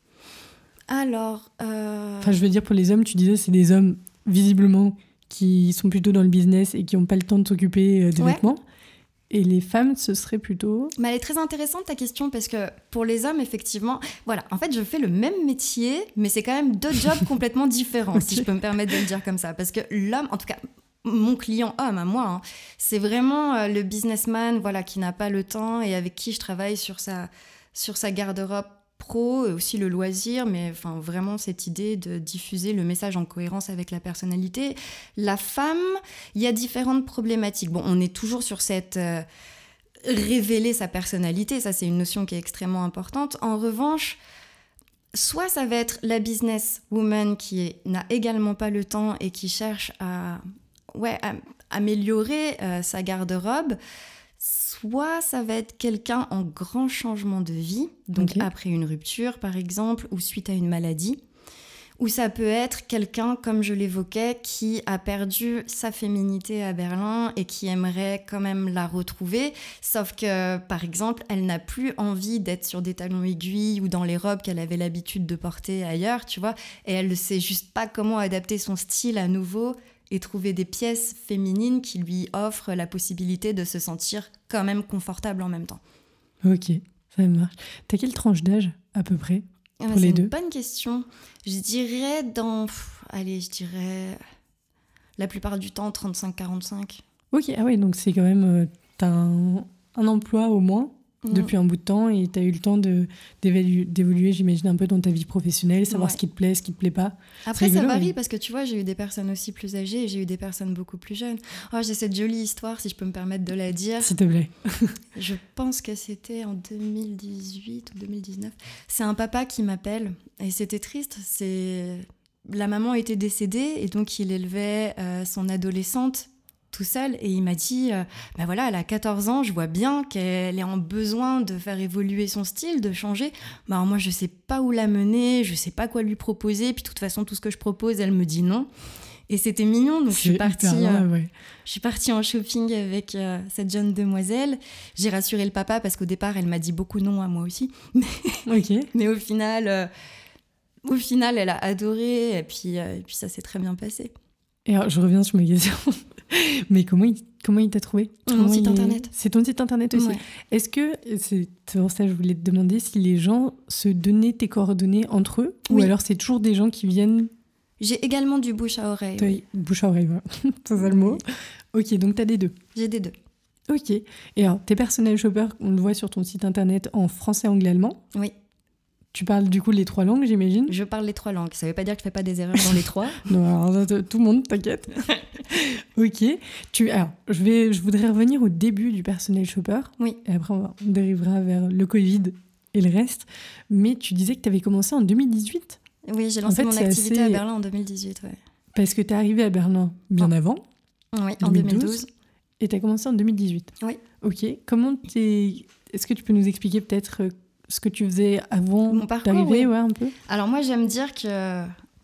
Alors, euh, Enfin, je veux dire, pour les hommes, tu disais, c'est des hommes visiblement qui sont plutôt dans le business et qui n'ont pas le temps de s'occuper euh, des Ouais. vêtements. Et les femmes, ce serait plutôt. mais elle est très intéressante ta question parce que pour les hommes, effectivement, voilà, en fait, je fais le même métier, mais c'est quand même deux jobs complètement différents, si je peux me permettre de le dire comme ça. Parce que l'homme, en tout cas, mon client homme à moi, hein, c'est vraiment euh, le businessman, voilà, qui n'a pas le temps et avec qui je travaille sur sa, sur sa garde-robe pro aussi le loisir, mais enfin vraiment cette idée de diffuser le message en cohérence avec la personnalité. La femme, il y a différentes problématiques. Bon, on est toujours sur cette euh, révéler sa personnalité, ça c'est une notion qui est extrêmement importante. En revanche, soit ça va être la business woman qui n'a également pas le temps et qui cherche à, ouais, améliorer euh, sa garde-robe, soit ça va être quelqu'un en grand changement de vie, donc après une rupture par exemple, ou suite à une maladie. Ou ça peut être quelqu'un, comme je l'évoquais, qui a perdu sa féminité à Berlin et qui aimerait quand même la retrouver. Sauf que, par exemple, elle n'a plus envie d'être sur des talons aiguilles ou dans les robes qu'elle avait l'habitude de porter ailleurs, tu vois. Et elle ne sait juste pas comment adapter son style à nouveau et trouver des pièces féminines qui lui offrent la possibilité de se sentir quand même confortable en même temps. Ok, ça marche. T'as quelle tranche d'âge à peu près Ah bah, Pour les c'est deux? une bonne question. Je dirais dans... pff, allez, je dirais... La plupart du temps, 35-45. Ok, ah ouais, donc c'est quand même. euh, T'as un, un emploi au moins Mm. depuis un bout de temps et t'as eu le temps d'évoluer, j'imagine, un peu dans ta vie professionnelle, savoir Ouais. ce qui te plaît, ce qui te plaît pas. Après, ça varie parce que tu vois, j'ai eu des personnes aussi plus âgées et j'ai eu des personnes beaucoup plus jeunes. Oh, j'ai cette jolie histoire, si je peux me permettre de la dire. S'il te plaît. Je pense que c'était en 2018 ou 2019. C'est un papa qui m'appelle et c'était triste. C'est la maman était décédée et donc il élevait euh, son adolescente tout seul et il m'a dit euh, bah voilà elle a 14 ans je vois bien qu'elle est en besoin de faire évoluer son style de changer bah alors moi je sais pas où la mener je sais pas quoi lui proposer puis de toute façon tout ce que je propose elle me dit non et c'était mignon donc je suis partie euh, ouais. je suis partie en shopping avec euh, cette jeune demoiselle. J'ai rassuré le papa parce qu'au départ, elle m'a dit beaucoup non à moi aussi. Mais au final, euh, au final, elle a adoré et puis, et puis ça s'est très bien passé. Et alors, je reviens sur ma question. Mais comment il, comment il t'a trouvé Mon Comment site il internet. C'est ton site internet aussi. Ouais. Est-ce que, c'est pour ça que je voulais te demander si les gens se donnaient tes coordonnées entre eux ou Oui. alors c'est toujours des gens qui viennent J'ai également du bouche à oreille. te- bouche à oreille, voilà. c'est ça le mot. Ok, donc t'as des deux. J'ai des deux. Ok. Et alors, tes personnels shoppers, on le voit sur ton site internet en français, anglais, allemand. Oui, Tu parles du coup les trois langues, j'imagine je parle les trois langues. Ça veut pas dire que je fais pas des erreurs dans les trois. Non, alors tout le monde, t'inquiète. ok. Tu, alors, je, vais, je voudrais revenir au début du personnel shopper. Oui. Et après, on, dérivera vers le Covid et le reste. Mais tu disais que tu avais commencé en 2018. Oui, j'ai En lancé fait, mon activité assez- à Berlin en 2018. Ouais. Parce que tu es arrivé à Berlin bien avant, Oui, en 2012. et tu as commencé en 2018. Oui. Ok. Comment t'es. Est-ce que tu peux nous expliquer peut-être euh, ce que tu faisais avant Mon parcours, d'arriver oui. ouais, un peu Alors moi j'aime dire que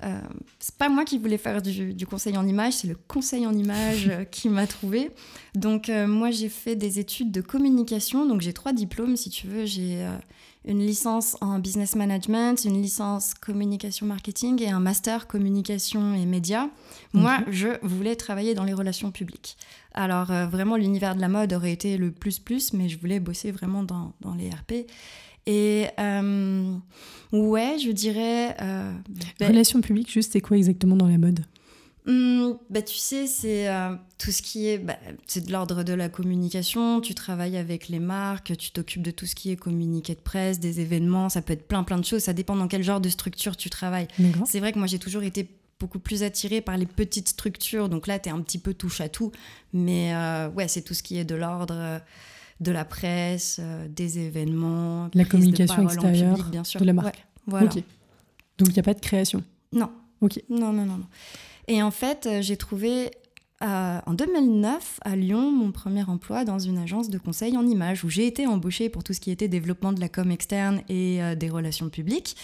euh, c'est pas moi qui voulais faire du, du conseil en image, c'est le conseil en image euh, qui m'a trouvé. Donc euh, moi j'ai fait des études de communication, donc j'ai trois diplômes si tu veux. J'ai euh, une licence en business management, une licence communication marketing et un master communication et médias. Moi Ok. je voulais travailler dans les relations publiques. Alors euh, vraiment l'univers de la mode aurait été le plus plus, mais je voulais bosser vraiment dans, dans les RP. Et euh, ouais, je dirais. euh, ben, Relations publiques, juste, c'est quoi exactement dans la mode? Hum, bah, tu sais, c'est euh, tout ce qui est, bah, c'est de l'ordre de la communication. Tu travailles avec les marques, tu t'occupes de tout ce qui est communiqué de presse, des événements. Ça peut être plein plein de choses. Ça dépend dans quel genre de structure tu travailles. D'accord. C'est vrai que moi j'ai toujours été beaucoup plus attirée par les petites structures. Donc là, tu es un petit peu touche à tout. Mais euh, ouais, c'est tout ce qui est de l'ordre de la presse, euh, des événements, La de communication extérieure public, bien sûr. de la marque. Ouais, voilà. Donc, il n'y a pas de création. Non. Ok. Non, non, non, non. Et en fait, euh, j'ai trouvé euh, en 2009 à Lyon mon premier emploi dans une agence de conseil en images où j'ai été embauchée pour tout ce qui était développement de la com externe et euh, des relations publiques.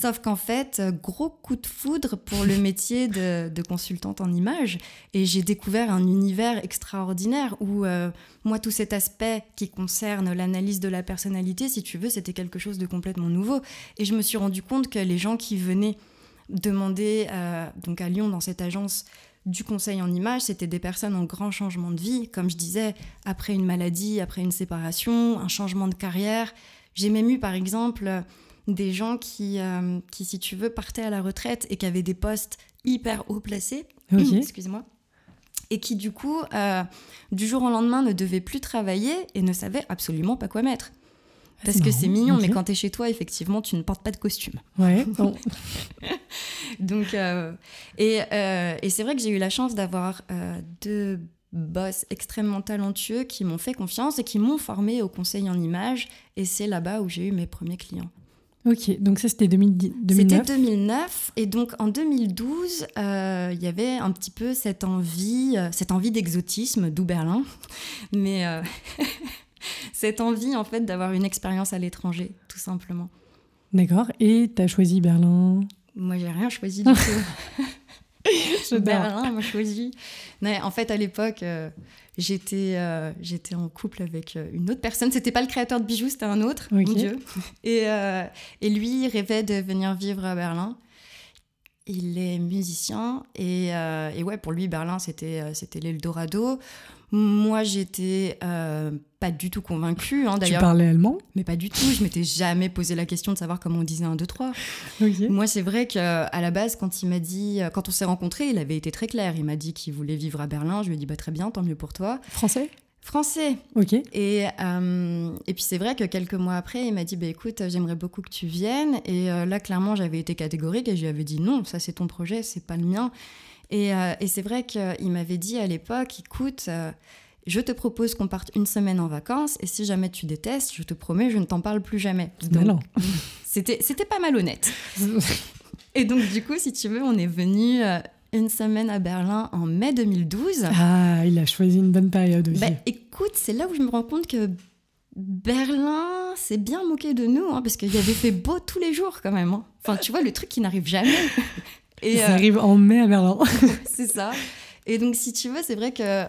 Sauf qu'en fait, euh, gros coup de foudre pour le métier de, consultante en images. Et j'ai découvert un univers extraordinaire où, euh, moi, tout cet aspect qui concerne l'analyse de la personnalité, si tu veux, c'était quelque chose de complètement nouveau. Et je me suis rendu compte que les gens qui venaient demander euh, donc à Lyon dans cette agence du conseil en images, c'était des personnes en grand changement de vie, comme je disais, après une maladie, après une séparation, un changement de carrière. J'ai même eu par exemple des gens qui, euh, qui, si tu veux, partaient à la retraite et qui avaient des postes hyper haut placés. Ok. Excuse-moi. Et qui, du coup, euh, du jour au lendemain, ne devaient plus travailler et ne savaient absolument pas quoi mettre. Parce c'est que c'est mignon, mais quand tu es chez toi, effectivement, tu ne portes pas de costume. Ouais. Bon. Donc, euh, et, euh, et c'est vrai que j'ai eu la chance d'avoir euh, deux boss extrêmement talentueux qui m'ont fait confiance et qui m'ont formé au conseil en images. Et c'est là-bas où j'ai eu mes premiers clients. Ok. Donc, ça, c'était 2010 2009. C'était 2009. Et donc, en 2012, euh, il y avait un petit peu cette envie, euh, cette envie d'exotisme, d'où Berlin. Mais euh, cette envie, en fait, d'avoir une expérience à l'étranger, tout simplement. D'accord. Et tu as choisi Berlin? Moi, j'ai rien choisi du tout. Berlin m'a choisi. Non, en fait, à l'époque, euh, j'étais euh, j'étais en couple avec euh, une autre personne. C'était pas le créateur de bijoux, c'était un autre, mon Dieu. Et, euh, et lui, il rêvait de venir vivre à Berlin. Il est musicien et, euh, et ouais, pour lui, Berlin, c'était c'était l'Eldorado. Moi, j'étais euh, pas du tout convaincue, hein, Tu d'ailleurs. parlais allemand? Mais pas du tout. Je m'étais jamais posé la question de savoir comment on disait un, deux, trois. Ok. Moi, c'est vrai qu'à la base, quand il m'a dit, quand on s'est rencontrés, il avait été très clair. Il m'a dit qu'il voulait vivre à Berlin. Je lui ai dit, bah, très bien, tant mieux pour toi. Français? Français. Ok. Et, euh, et puis c'est vrai que quelques mois après, il m'a dit, bah, écoute, j'aimerais beaucoup que tu viennes. Et euh, là, clairement, j'avais été catégorique et je lui avais dit, non, ça c'est ton projet, c'est pas le mien. Et, euh, et c'est vrai qu'il m'avait dit à l'époque, écoute, euh, je te propose qu'on parte une semaine en vacances et si jamais tu détestes, je te promets, je ne t'en parle plus jamais. Donc. C'était c'était pas malhonnête. Et donc, du coup, si tu veux, on est venu euh, une semaine à Berlin en mai 2012. ah, il a choisi une bonne période aussi. Bah, écoute, c'est là où je me rends compte que Berlin s'est bien moqué de nous, hein, parce qu'il y avait fait beau tous les jours quand même. hein. Enfin, tu vois, le truc qui n'arrive jamais. Et ça euh, arrive en mai à Berlin. c'est ça. Et donc, si tu veux, c'est vrai que,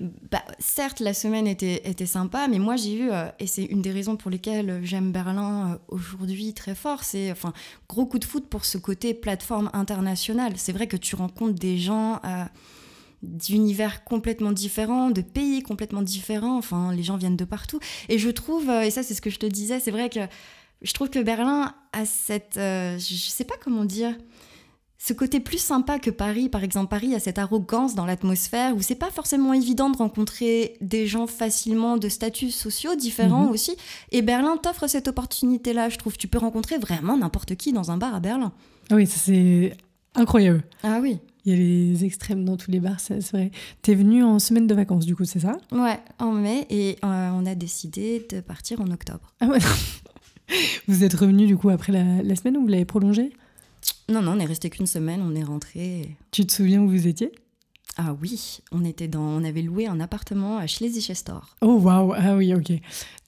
bah, certes, la semaine était, était sympa, mais moi, j'ai eu, euh, et c'est une des raisons pour lesquelles j'aime Berlin euh, aujourd'hui très fort, c'est, enfin, gros coup de foot pour ce côté plateforme internationale. C'est vrai que tu rencontres des gens euh, d'univers complètement différents, de pays complètement différents, enfin, les gens viennent de partout. Et je trouve, et ça, c'est ce que je te disais, c'est vrai que je trouve que Berlin a cette, je je sais pas comment dire, ce côté plus sympa que Paris, par exemple, Paris a cette arrogance dans l'atmosphère où c'est pas forcément évident de rencontrer des gens facilement de statuts sociaux différents Mhm. aussi. Et Berlin t'offre cette opportunité-là, je trouve. Tu peux rencontrer vraiment n'importe qui dans un bar à Berlin. Ah oui, ça c'est incroyable. Ah oui. Il y a les extrêmes dans tous les bars, c'est vrai. T'es venu en semaine de vacances, du coup, c'est ça? Ouais, en mai, et euh, on a décidé de partir en octobre. Ah ouais. Vous êtes revenu du coup après la, la semaine ou vous l'avez prolongé Non, non, on est resté qu'une semaine, on est rentré. Tu te souviens où vous étiez? Ah oui, on était dans, on avait loué un appartement à Schleswig-Holstein. Oh waouh, ah oui, ok.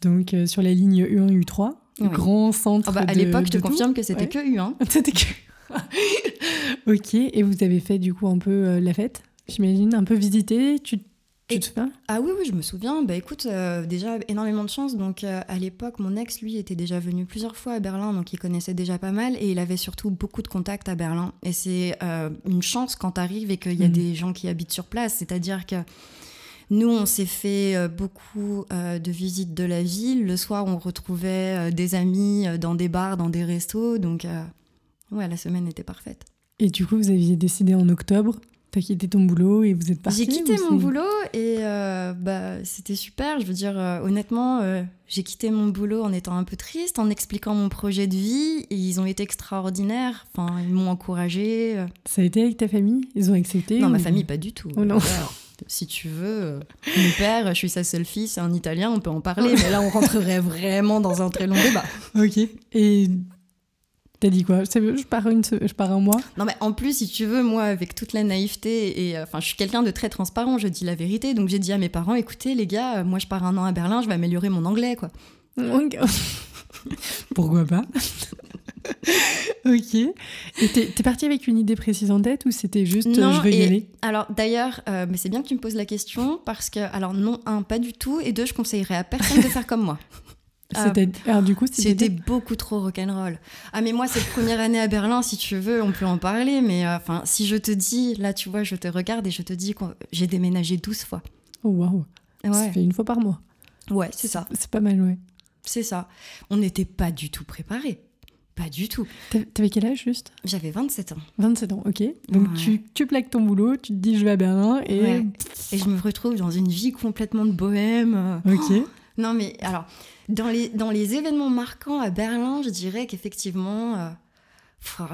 Donc euh, sur la ligne U1, U3, Oui. grand centre. Ah bah, à l'époque, je te confirme que c'était Ouais. que U1. C'était que. ok, et vous avez fait du coup un peu euh, la fête, j'imagine, un peu visiter. Tu, tu Et- te souviens? Ah oui, oui, je me souviens. Bah écoute, euh, déjà énormément de chance. Donc euh, à l'époque, mon ex, lui, était déjà venu plusieurs fois à Berlin, donc il connaissait déjà pas mal et il avait surtout beaucoup de contacts à Berlin. Et c'est euh, une chance quand t'arrives et qu'il y a Mhm. des gens qui habitent sur place. C'est-à-dire que nous, on s'est fait beaucoup de visites de la ville. Le soir, on retrouvait des amis dans des bars, dans des restos. Donc ouais, la semaine était parfaite. Et du coup, vous aviez décidé en octobre, t'as quitté ton boulot et vous êtes parti J'ai quitté mon boulot et euh, bah, c'était super. Je veux dire, euh, honnêtement, euh, j'ai quitté mon boulot en étant un peu triste, en expliquant mon projet de vie. Et ils ont été extraordinaires. Enfin, ils m'ont encouragée. Ça a été avec ta famille? Ils ont accepté Non, ou- ma famille, pas du tout. Oh non. Alors, si tu veux, mon père, je suis sa seule fille, c'est un italien, on peut en parler. mais là, on rentrerait vraiment dans un très long débat. Ok. Et t'as dit quoi je pars, une, je pars un mois Non, mais en plus, si tu veux, moi, avec toute la naïveté, et euh, enfin, je suis quelqu'un de très transparent, je dis la vérité. Donc, j'ai dit à mes parents écoutez, les gars, euh, moi, je pars un an à Berlin, je vais améliorer mon anglais, quoi. Pourquoi pas Ok. Et t'es t'es parti avec une idée précise en tête ou c'était juste euh, Non, je veux y et- aller Alors d'ailleurs, euh, mais c'est bien que tu me poses la question parce que, alors non, un, pas du tout, et deux, je conseillerais à personne de faire comme moi. C'était- Alors du coup, C'était c'était beaucoup trop rock'n'roll. Ah mais moi, cette première année à Berlin, si tu veux, on peut en parler, mais euh, enfin, si je te dis, là, tu vois, je te regarde et je te dis que j'ai déménagé 12 fois. Oh waouh. Ça Ouais, fait une fois par mois. ouais, c'est ça, C'est pas mal, ouais. c'est ça. On n'était pas du tout préparés. Pas du tout. T'avais quel âge juste? J'avais 27 ans. 27 ans, ok. Donc Ouais. tu, tu plaques ton boulot, tu te dis je vais à Berlin et. Ouais. Et je me retrouve dans une vie complètement de bohème. euh, Ok. Non, mais alors, dans les, dans les événements marquants à Berlin, je dirais qu'effectivement.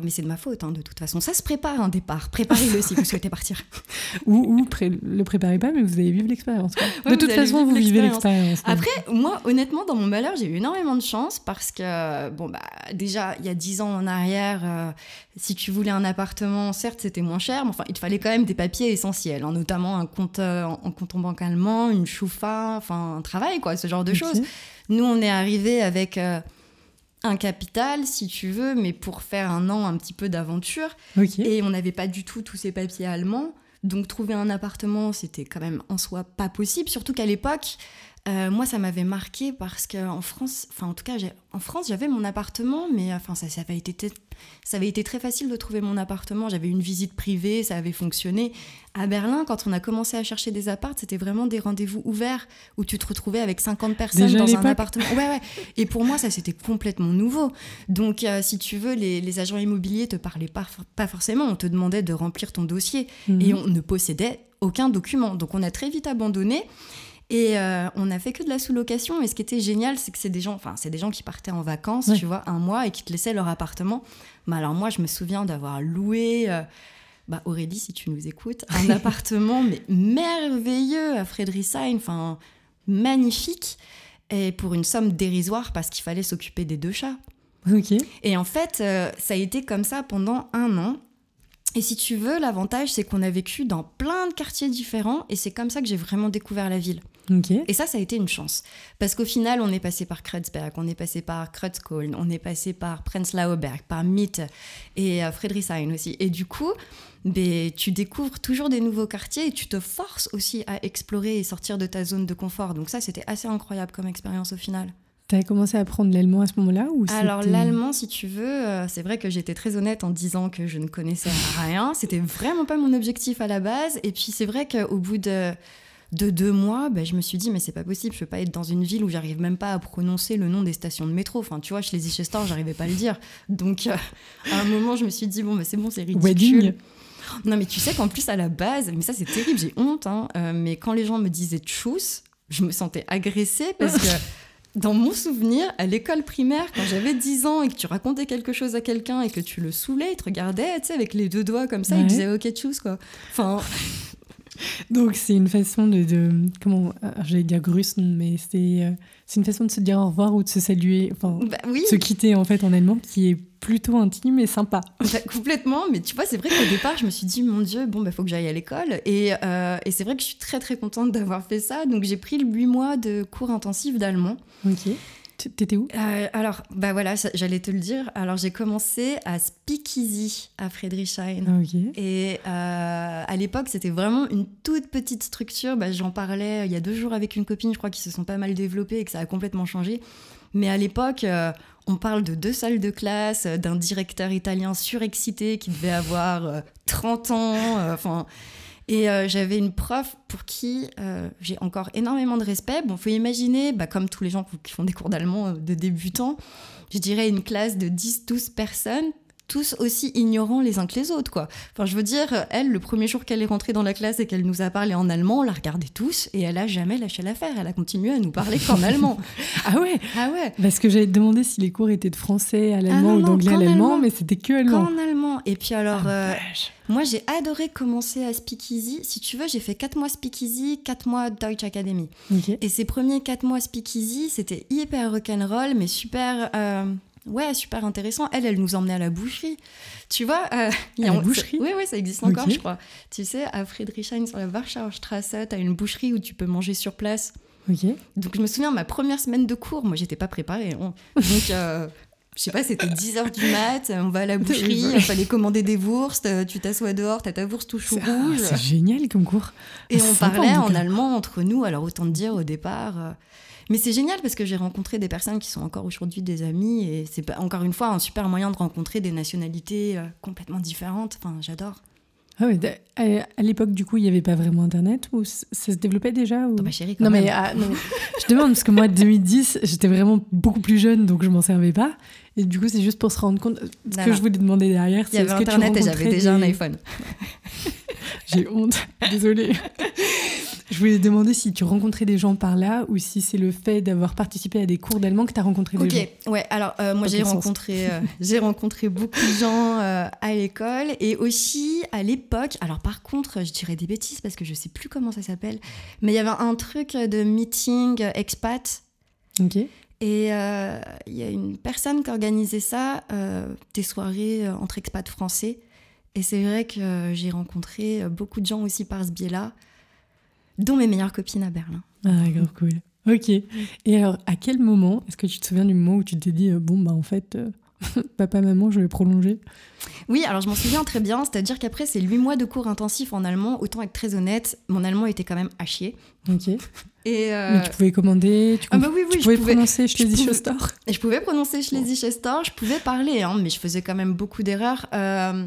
Mais c'est de ma faute, hein, de toute façon. Ça se prépare un départ. Préparez-le si vous souhaitez partir. Ou, ou pré- le préparez pas, mais vous allez vivre l'expérience. Ouais, de toute façon, vous vivez l'expérience. Après, moi, honnêtement, dans mon malheur, j'ai eu énormément de chance parce que, bon, bah, déjà, il y a dix ans en arrière, euh, si tu voulais un appartement, certes, c'était moins cher, mais enfin, il te fallait quand même des papiers essentiels, hein, notamment un compte euh, en, compte en banque allemand, une choufa, enfin, un travail, quoi, ce genre de choses. Nous, on est arrivé avec euh, un capital, si tu veux, mais pour faire un an un petit peu d'aventure. Et on n'avait pas du tout tous ces papiers allemands. Donc trouver un appartement, c'était quand même en soi pas possible. Surtout qu'à l'époque, euh, moi, ça m'avait marqué parce qu'en France, enfin en tout cas, en France, j'avais mon appartement, mais enfin ça, ça avait été t- ça avait été très facile de trouver mon appartement. J'avais une visite privée, ça avait fonctionné. À Berlin, quand on a commencé à chercher des apparts, c'était vraiment des rendez-vous ouverts où tu te retrouvais avec 50 personnes Déjà dans un appartement. Ouais, ouais. Et pour moi, ça c'était complètement nouveau. Donc, euh, si tu veux, les, les agents immobiliers te parlaient pas, pas forcément. On te demandait de remplir ton dossier Mhm. et on ne possédait aucun document. Donc on a très vite abandonné et euh, on a fait que de la sous-location. Et ce qui était génial, c'est que c'est des gens, enfin c'est des gens qui partaient en vacances, Ouais. tu vois, un mois et qui te laissaient leur appartement. Mais alors moi, je me souviens d'avoir loué. euh, bah Aurélie, si tu nous écoutes, un appartement mais merveilleux à Friedrichshain, enfin magnifique, et pour une somme dérisoire parce qu'il fallait s'occuper des deux chats. Ok. Et en fait, euh, ça a été comme ça pendant un an. Et si tu veux, l'avantage, c'est qu'on a vécu dans plein de quartiers différents et c'est comme ça que j'ai vraiment découvert la ville. Et ça, ça a été une chance. Parce qu'au final, on est passé par Kreuzberg, on est passé par Kreuzköln, on est passé par Prenzlauer Berg, par Mitte et euh, Friedrichshain aussi. Et du coup, ben, tu découvres toujours des nouveaux quartiers et tu te forces aussi à explorer et sortir de ta zone de confort. Donc ça, c'était assez incroyable comme expérience au final. T'as commencé à apprendre l'allemand à ce moment-là ou Alors l'allemand, si tu veux, euh, c'est vrai que j'étais très honnête en disant que je ne connaissais rien. C'était vraiment pas mon objectif à la base. Et puis c'est vrai qu'au bout de, de deux mois, ben, je me suis dit mais c'est pas possible. Je peux pas être dans une ville où j'arrive même pas à prononcer le nom des stations de métro. Enfin tu vois, chez les Ichester, j'arrivais pas à le dire. Donc euh, à un moment, je me suis dit bon bah, c'est bon, c'est ridicule. Wedding. Non mais tu sais qu'en plus à la base, mais ça c'est terrible, j'ai honte. hein, euh, mais quand les gens me disaient tchuss, je me sentais agressée parce que dans mon souvenir, à l'école primaire, quand j'avais 10 ans et que tu racontais quelque chose à quelqu'un et que tu le saoulais, il te regardait, tu sais, avec les deux doigts comme ça, il disait ok tchuss quoi. Enfin, Donc c'est une façon de, de- comment euh, j'allais dire grüßen, mais c'est euh, c'est une façon de se dire au revoir ou de se saluer, enfin bah oui. se quitter en fait en allemand qui est plutôt intime et sympa. Bah, complètement, mais tu vois, c'est vrai qu'au départ, je me suis dit, mon Dieu, bon, bah, faut que j'aille à l'école. Et, euh, et c'est vrai que je suis très, très contente d'avoir fait ça. Donc, j'ai pris le 8 mois de cours intensifs d'allemand. Ok. T'étais où? Euh, alors, bah voilà, j'allais te le dire. Alors, j'ai commencé à Speakeasy à Friedrichshain. Ok. Et euh, à l'époque, c'était vraiment une toute petite structure. Bah, J'en parlais il y a deux jours avec une copine, je crois, qui se sont pas mal développées et que ça a complètement changé. Mais à l'époque, euh, on parle de deux salles de classe, euh, d'un directeur italien surexcité qui devait avoir euh, 30 ans. euh, Enfin. Et euh, j'avais une prof pour qui euh, j'ai encore énormément de respect. Bon, faut imaginer, bah, comme tous les gens qui font des cours d'allemand euh, de débutants, je dirais une classe de 10-12 personnes, tous aussi ignorants les uns que les autres, quoi. Enfin, je veux dire, elle, le premier jour qu'elle est rentrée dans la classe et qu'elle nous a parlé en allemand, on la regardait tous et elle a jamais lâché l'affaire. Elle a continué à nous parler qu'en allemand. Ah ouais Ah ouais Parce que j'allais te demander si les cours étaient de français à l'allemand non, ou d'anglais à l'allemand, allemand. mais c'était que allemand. Qu'en allemand. Et puis alors, Ah, euh, moi j'ai adoré commencer à Speakeasy. Si tu veux, j'ai fait 4 mois Speakeasy, 4 mois Deutsche Academy. Et ces premiers 4 mois Speakeasy, c'était hyper rock'n'roll, mais super... euh, Ouais, super intéressant. Elle, elle nous emmenait à la boucherie. Tu vois euh, il y a- À la boucherie Oui, oui, ça existe encore, je crois. Tu sais, à Friedrichshain, sur la Warschauer Straße, t'as une boucherie où tu peux manger sur place. Ok. Donc, je me souviens, ma première semaine de cours, moi, j'étais pas préparée. hein. Donc, euh, je sais pas, c'était 10h du mat, on va à la boucherie, il fallait commander des wursts, euh, tu t'assois dehors, t'as ta wurst tout chou ah, rouge. c'est génial comme cours. Et on parlait en allemand entre nous, alors autant te dire au départ. Mais c'est génial parce que j'ai rencontré des personnes qui sont encore aujourd'hui des amis et c'est encore une fois un super moyen de rencontrer des nationalités euh, complètement différentes. Enfin, j'adore. Ah à l'époque, du coup, il n'y avait pas vraiment Internet ou ça se développait déjà ou... Oh, bah, chérie, quand Non, même. mais ah, non, je demande parce que moi, 2010, j'étais vraiment beaucoup plus jeune, donc je m'en servais pas. Et du coup, c'est juste pour se rendre compte. Ce Non, que non. je voulais demander derrière, Il c'est y avait est-ce que tu Internet et j'avais déjà un iPhone. J'ai honte, désolée. je voulais demander si tu rencontrais des gens par là ou si c'est le fait d'avoir participé à des cours d'allemand que tu as rencontré des gens. Ok, ouais, alors euh, moi j'ai rencontré, euh, j'ai rencontré beaucoup de gens euh, à l'école et aussi à l'époque. Alors par contre, je dirais des bêtises parce que je sais plus comment ça s'appelle, mais il y avait un truc de meeting expat Ok. Et euh, il y a une personne qui organisait ça, euh, des soirées entre expats français. Et c'est vrai que j'ai rencontré beaucoup de gens aussi par ce biais-là, dont mes meilleures copines à Berlin. Ah, grave cool. Ok. Et alors, à quel moment, est-ce que tu te souviens du moment où tu t'es dit, euh, bon, bah en fait, euh, papa, maman, je vais prolonger? Oui, alors je m'en souviens très bien, c'est-à-dire qu'après ces huit mois de cours intensifs en allemand, autant être très honnête, mon allemand était quand même à chier. Ok. Et, euh, Mais tu pouvais commander, tu, ah bah oui, oui, tu je pouvais prononcer je pouvais- Store. Et je pouvais prononcer Schleswig Schleswig je pouvais parler, hein, mais je faisais quand même beaucoup d'erreurs. Euh,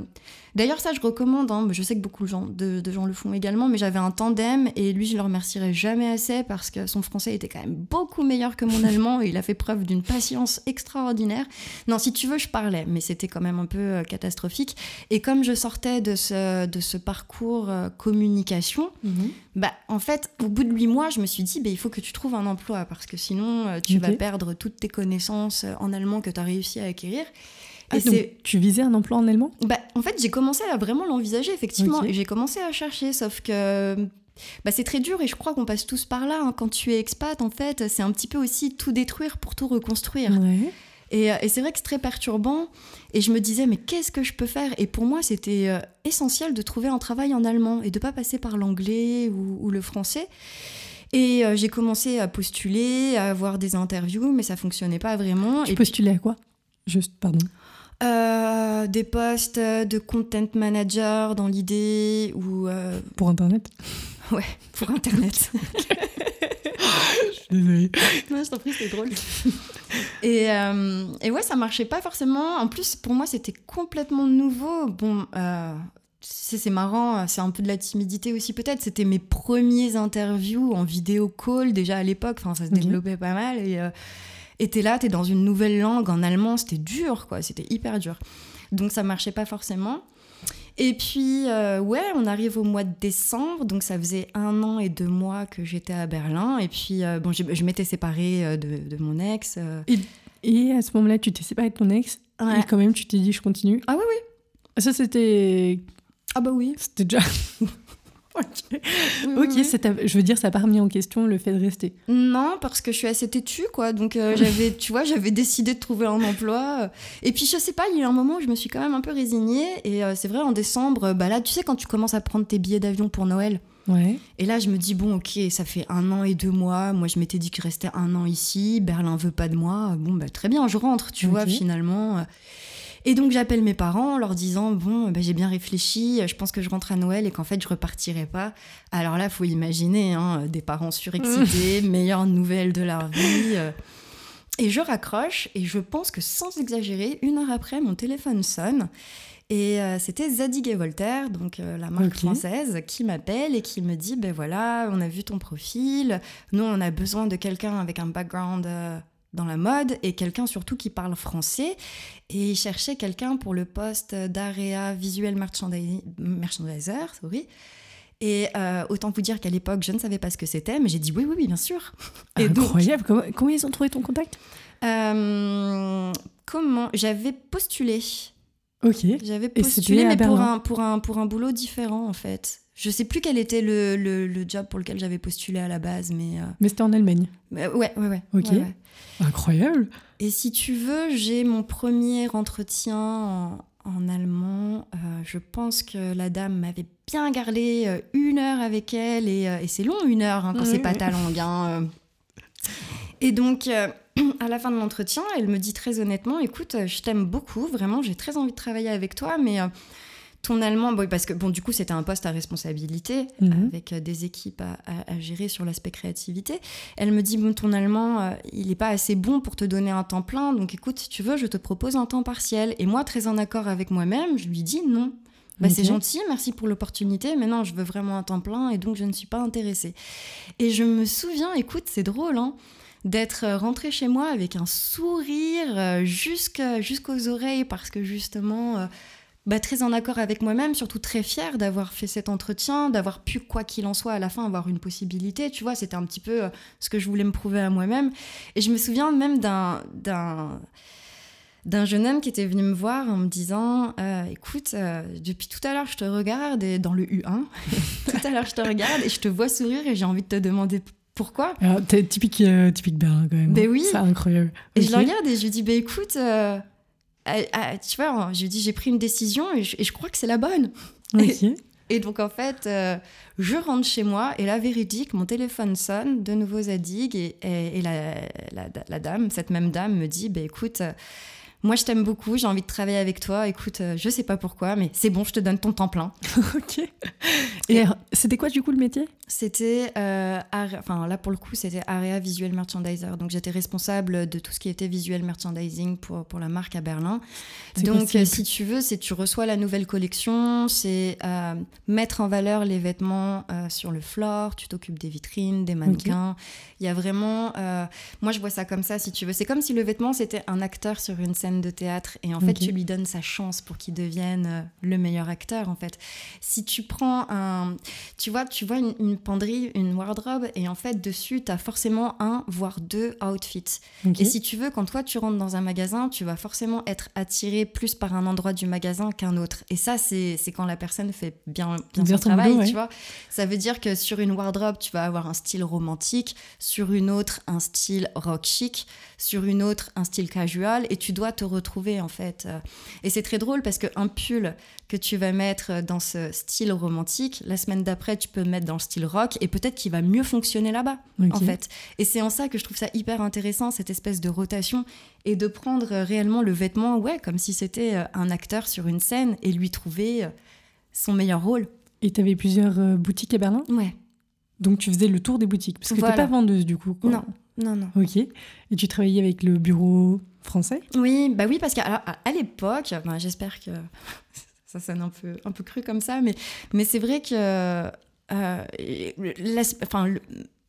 D'ailleurs, ça, je recommande. hein, je sais que beaucoup de gens, de, de gens le font également, mais j'avais un tandem et lui, je le remercierai jamais assez parce que son français était quand même beaucoup meilleur que mon allemand et il a fait preuve d'une patience extraordinaire. Non, si tu veux, je parlais, mais c'était quand même un peu euh, catastrophique. Et comme je sortais de ce, de ce parcours communication, bah, en fait, au bout de huit mois, je me suis dit, bah, il faut que tu trouves un emploi parce que sinon, euh, tu vas perdre toutes tes connaissances euh, en allemand que tu as réussi à acquérir. Ah, Et donc, c'est. tu visais un emploi en allemand? Bah, en fait, j'ai commencé à vraiment l'envisager, effectivement. Et j'ai commencé à chercher, sauf que. Bah, c'est très dur et je crois qu'on passe tous par là. hein. Quand tu es expat, en fait, c'est un petit peu aussi tout détruire pour tout reconstruire. Ouais. Et, euh, et c'est vrai que c'est très perturbant. Et je me disais, mais qu'est-ce que je peux faire? Et pour moi, c'était euh, essentiel de trouver un travail en allemand et de pas passer par l'anglais ou, ou le français. Et euh, j'ai commencé à postuler, à avoir des interviews, mais ça fonctionnait pas vraiment. Tu et postulais à quoi? Juste, pardon. euh, des postes de content manager dans l'idée ou euh, Pour Internet? Pour Internet. Désolée. Non, je t'en prie, c'était drôle. et, euh, et ouais, ça marchait pas forcément. En plus, pour moi, c'était complètement nouveau. Bon, euh, c'est marrant, c'est un peu de la timidité aussi peut-être. C'était mes premiers interviews en vidéo call déjà à l'époque. Enfin, ça se développait pas mal. Et euh, et t'es là, t'es dans une nouvelle langue en allemand. C'était dur, quoi. C'était hyper dur. Donc ça marchait pas forcément. Et puis, euh, ouais, on arrive au mois de décembre, donc ça faisait un an et deux mois que j'étais à Berlin. Et puis, euh, bon, je, je m'étais séparée euh, de, de mon ex. Et à ce moment-là, tu t'es séparée de ton ex Ouais. et quand même, tu t'es dit, je continue? Ah oui, oui. Ça, c'était Ah bah oui. c'était déjà ok, ok je veux dire, ça n'a pas remis en question le fait de rester. Non, parce que je suis assez têtue, quoi. Donc, euh, j'avais, tu vois, j'avais décidé de trouver un emploi. Et puis, je sais pas, il y a eu un moment où je me suis quand même un peu résignée. Et euh, c'est vrai, en décembre, bah là, tu sais, quand tu commences à prendre tes billets d'avion pour Noël. Ouais. Et là, je me dis, bon, ok, ça fait un an et deux mois. Moi, je m'étais dit que je restais un an ici. Berlin veut pas de moi. Bon, bah, très bien, je rentre, tu vois, finalement. Et donc j'appelle mes parents en leur disant bon bah, j'ai bien réfléchi, je pense que je rentre à Noël et qu'en fait je repartirai pas. Alors là faut imaginer hein, des parents surexcités, meilleure nouvelle de leur vie. Euh. Et je raccroche et je pense que sans exagérer, une heure après mon téléphone sonne. Et euh, c'était Zadig et Voltaire, donc euh, la marque française, qui m'appelle et qui me dit ben voilà, on a vu ton profil, nous on a besoin de quelqu'un avec un background dans la mode et quelqu'un surtout qui parle français. Et il cherchait quelqu'un pour le poste d'AREA Visual Merchandiser. Sorry. Et euh, autant vous dire qu'à l'époque, je ne savais pas ce que c'était, mais j'ai dit oui, oui, oui, bien sûr. Incroyable. comment, ils ont trouvé ton contact? Euh, Comment J'avais postulé. Ok. J'avais postulé, mais pour un, pour, un, pour un boulot différent, en fait. Je sais plus quel était le, le, job pour lequel j'avais postulé à la base, mais. Euh, mais c'était en Allemagne. ouais, ouais, ouais. Ok. Incroyable. Et si tu veux, j'ai mon premier entretien en, allemand. Euh, je pense que la dame m'avait bien gardé euh, une heure avec elle, et, et c'est long une heure hein, quand c'est pas ta langue. Hein, et donc. à la fin de l'entretien, elle me dit très honnêtement, écoute, je t'aime beaucoup, vraiment, j'ai très envie de travailler avec toi, mais ton allemand, bon, parce que bon, du coup, c'était un poste à responsabilité mhm. avec euh, des équipes à, gérer sur l'aspect créativité. Elle me dit bon, ton allemand, euh, il n'est pas assez bon pour te donner un temps plein, donc écoute, si tu veux, je te propose un temps partiel. Et moi, très en accord avec moi-même, je lui dis non. Bah, C'est gentil, merci pour l'opportunité, mais non, je veux vraiment un temps plein et donc je ne suis pas intéressée. Et je me souviens, écoute, c'est drôle, hein, d'être rentrée chez moi avec un sourire euh, jusqu'aux oreilles parce que justement bah, très en accord avec moi-même, surtout très fière d'avoir fait cet entretien, d'avoir pu, quoi qu'il en soit, à la fin avoir une possibilité. Tu vois, c'était un petit peu euh, ce que je voulais me prouver à moi-même. Et je me souviens même d'un d'un jeune homme qui était venu me voir en me disant euh, écoute euh, depuis tout à l'heure je te regarde et dans le U1 tout à l'heure je te regarde et je te vois sourire et j'ai envie de te demander pourquoi T'es typique typique Berlin quand même ben hein. oui c'est incroyable et je le regarde et je lui dis bah écoute tu vois, je lui dis j'ai pris une décision et je, crois que c'est la bonne. Et, donc en fait, euh, je rentre chez moi et la véridique, mon téléphone sonne, de nouveau Zadig et, et, la, la, dame, cette même dame me dit, bah, écoute, moi je t'aime beaucoup, j'ai envie de travailler avec toi, écoute, euh, je sais pas pourquoi, mais c'est bon, je te donne ton temps plein. ok. Et, c'était quoi du coup le métier? C'était, euh, enfin là pour le coup, c'était Area Visual Merchandiser. Donc j'étais responsable de tout ce qui était visual merchandising pour, pour la marque à Berlin. Donc si tu veux, c'est tu reçois la nouvelle collection, c'est euh, mettre en valeur les vêtements sur le floor, tu t'occupes des vitrines, des mannequins. Il y a vraiment, moi je vois ça comme ça si tu veux. C'est comme si le vêtement c'était un acteur sur une scène de théâtre et en fait tu lui donnes sa chance pour qu'il devienne euh, le meilleur acteur en fait. Si tu prends un tu vois tu vois une, penderie, une wardrobe et en fait dessus tu as forcément un voire deux outfits. Et si tu veux quand toi tu rentres dans un magasin, tu vas forcément être attiré plus par un endroit du magasin qu'un autre. Et ça c'est quand la personne fait bien, bien, son travail, tu vois. Ça veut dire que sur une wardrobe, tu vas avoir un style romantique, sur une autre un style rock chic, sur une autre un style casual et tu dois te retrouver en fait. Et c'est très drôle parce qu'un pull que tu vas mettre dans ce style romantique, la semaine d'après tu peux le mettre dans le style rock et peut-être qu'il va mieux fonctionner là-bas en fait. Et c'est en ça que je trouve ça hyper intéressant, cette espèce de rotation et de prendre réellement le vêtement, ouais, comme si c'était euh, un acteur sur une scène et lui trouver euh, son meilleur rôle. Et tu avais plusieurs euh, boutiques à Berlin? Ouais. Donc tu faisais le tour des boutiques parce que tu n'es pas vendeuse du coup. Non, non, non. Ok. Et tu travaillais avec le bureau? Français Oui, bah oui, parce qu'à à, l'époque, j'espère que ça sonne un peu, un peu cru comme ça, mais, mais c'est vrai que euh, enfin,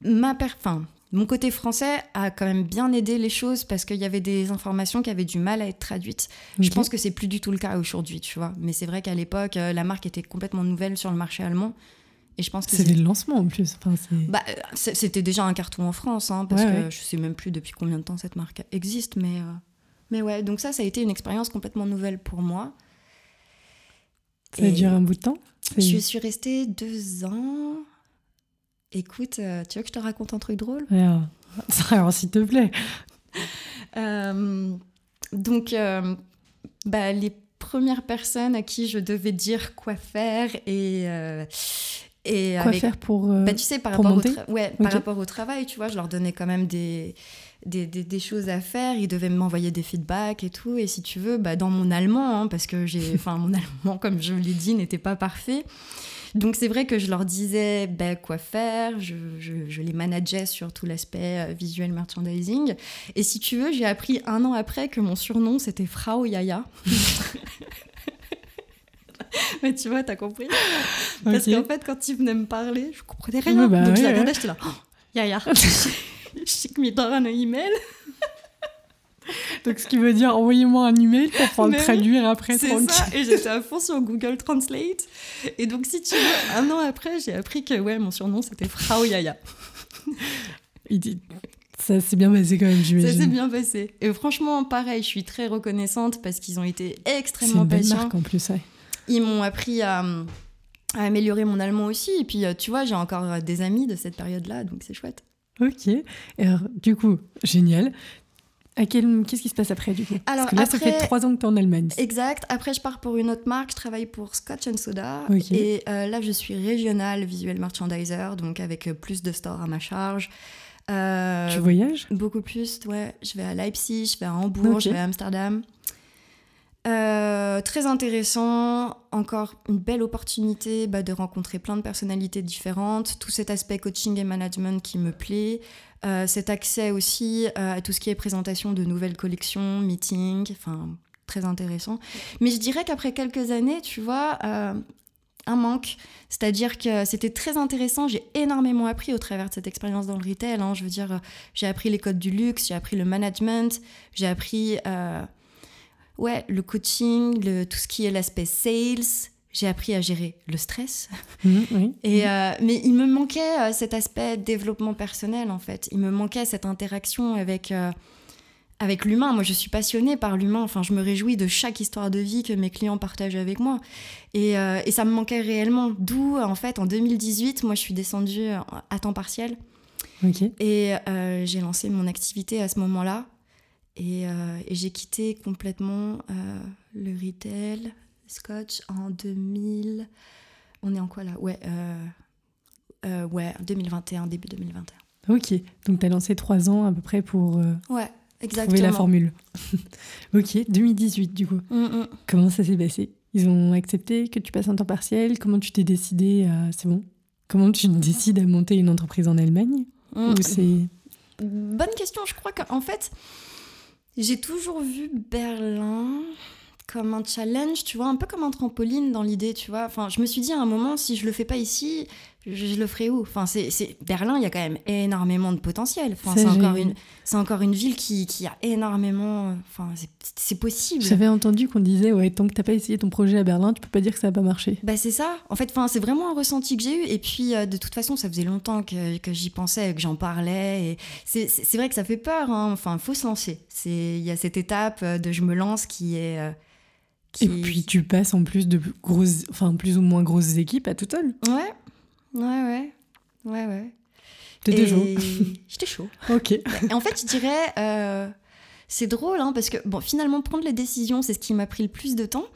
ma enfin, mon côté français a quand même bien aidé les choses parce qu'il y avait des informations qui avaient du mal à être traduites. Je pense que c'est plus du tout le cas aujourd'hui, tu vois. Mais c'est vrai qu'à l'époque, euh, la marque était complètement nouvelle sur le marché allemand. Et je pense que c'était le lancement en plus. bah, c'était déjà un carton en France, hein, parce que je sais même plus depuis combien de temps cette marque existe, mais euh, mais ouais. Donc ça, ça a été une expérience complètement nouvelle pour moi. Ça a duré un bout de temps? Je suis restée deux ans. Écoute, euh, tu veux que je te raconte un truc drôle? Alors, alors, s'il te plaît. Euh, Donc, bah, les premières personnes à qui je devais dire quoi faire et, euh, et Quoi avec faire pour. euh, Bah, tu sais, par pour rapport, au monter tra- ouais, par Ok. rapport au travail, tu vois, je leur donnais quand même des, des, des- des choses à faire. Ils devaient m'envoyer des feedbacks et tout. Et si tu veux, bah, dans mon allemand, hein, parce que j'ai, enfin, mon allemand, comme je l'ai dit, n'était pas parfait. Donc c'est vrai que je leur disais bah, quoi faire, je, je- je les manageais sur tout l'aspect euh, visuel merchandising. Et si tu veux, j'ai appris un an après que mon surnom c'était Frau Yaya. Mais tu vois, t'as compris Parce qu'en fait, quand ils venaient me parler, je comprenais rien. Bah Donc je ouais, les regardais, ouais. j'étais là, oh, Yaya. Schick mir doch un email. Donc, ce qui veut dire envoyez-moi un email pour pouvoir le traduire après C'est ça. Et j'étais à fond sur Google Translate. Et donc, si tu veux, un an après, j'ai appris que ouais, mon surnom c'était Frau Yaya. Il Ça s'est bien passé quand même, Ça j'imagine. s'est bien passé. Et franchement, pareil, je suis très reconnaissante parce qu'ils ont été C'est extrêmement une belle patients. marque en plus, ouais. Ils m'ont appris à, à améliorer mon allemand aussi. Et puis, euh, tu vois, j'ai encore euh, des amis de cette période-là, donc c'est chouette. Ok. Alors, du coup, génial. Quel... Qu'est-ce qui se passe après, du coup? Alors, Parce que là, ça fait trois ans que tu es en Allemagne. Exact. Après, je pars pour une autre marque. Je travaille pour Scotch and Soda. Et euh, là, je suis régional visual merchandiser, donc avec plus de stores à ma charge. Euh, Tu voyages? Beaucoup plus, ouais. Je vais à Leipzig, je vais à Hambourg, je vais à Amsterdam. Euh, très intéressant, encore une belle opportunité bah, de rencontrer plein de personnalités différentes, tout cet aspect coaching et management qui me plaît, Euh, cet accès aussi euh, à tout ce qui est présentation de nouvelles collections, meetings, enfin très intéressant. Mais je dirais qu'après quelques années, tu vois, un manque, c'est-à-dire que c'était très intéressant, j'ai énormément appris au travers de cette expérience dans le retail, hein. je veux dire, j'ai appris les codes du luxe, j'ai appris le management, j'ai appris ouais, le coaching, le, tout ce qui est l'aspect sales. J'ai appris à gérer le stress. Mhm, Oui. Et, euh, mais il me manquait euh, cet aspect développement personnel, en fait. Il me manquait cette interaction avec, euh, avec l'humain. Moi, je suis passionnée par l'humain. Enfin, je me réjouis de chaque histoire de vie que mes clients partagent avec moi. Et, euh, et ça me manquait réellement. D'où, en fait, en 2018, moi, je suis descendue à temps partiel. Et j'ai lancé mon activité à ce moment-là. Et, euh, et j'ai quitté complètement euh, le retail, Scotch, en 2000. On est en quoi là? Ouais, euh, euh, ouais, 2021, début 2021. Ok. Donc, tu as lancé trois ans à peu près pour Ouais, exactement. trouver la formule. ok. 2018, du coup. Mm, mm. Comment ça s'est passé? Ils ont accepté que tu passes un temps partiel? Comment tu t'es décidé à... C'est bon? Comment tu décides à monter une entreprise en Allemagne? Mm. Ou c'est... Bonne question. Je crois qu'en fait, j'ai toujours vu Berlin comme un challenge, tu vois, un peu comme un trampoline dans l'idée, tu vois. Enfin, je me suis dit à un moment, si je le fais pas ici, je, je le ferai où? Enfin, c'est Berlin, il y a quand même énormément de potentiel. Enfin, c'est encore une, c'est encore une ville qui, qui a énormément. Enfin, c'est- possible. J'avais entendu qu'on disait, ouais, tant que t'as pas essayé ton projet à Berlin, tu peux pas dire que ça a pas marché. Bah c'est ça. En fait, enfin, c'est vraiment un ressenti que j'ai eu. Et puis, euh, de toute façon, ça faisait longtemps que, que j'y pensais, que j'en parlais. Et c'est, vrai que ça fait peur. Hein. Enfin, faut se lancer. C'est, il y a cette étape euh, de je me lance qui est. euh, qui... Et puis tu passes en plus de grosses, enfin plus ou moins grosses équipes à toute seule. Ouais, ouais, ouais, ouais, ouais. T'étais Et- chaud. J'étais chaud. Ok. Et en fait, je dirais, euh, c'est drôle, hein, parce que bon, finalement, prendre les décisions, c'est ce qui m'a pris le plus de temps.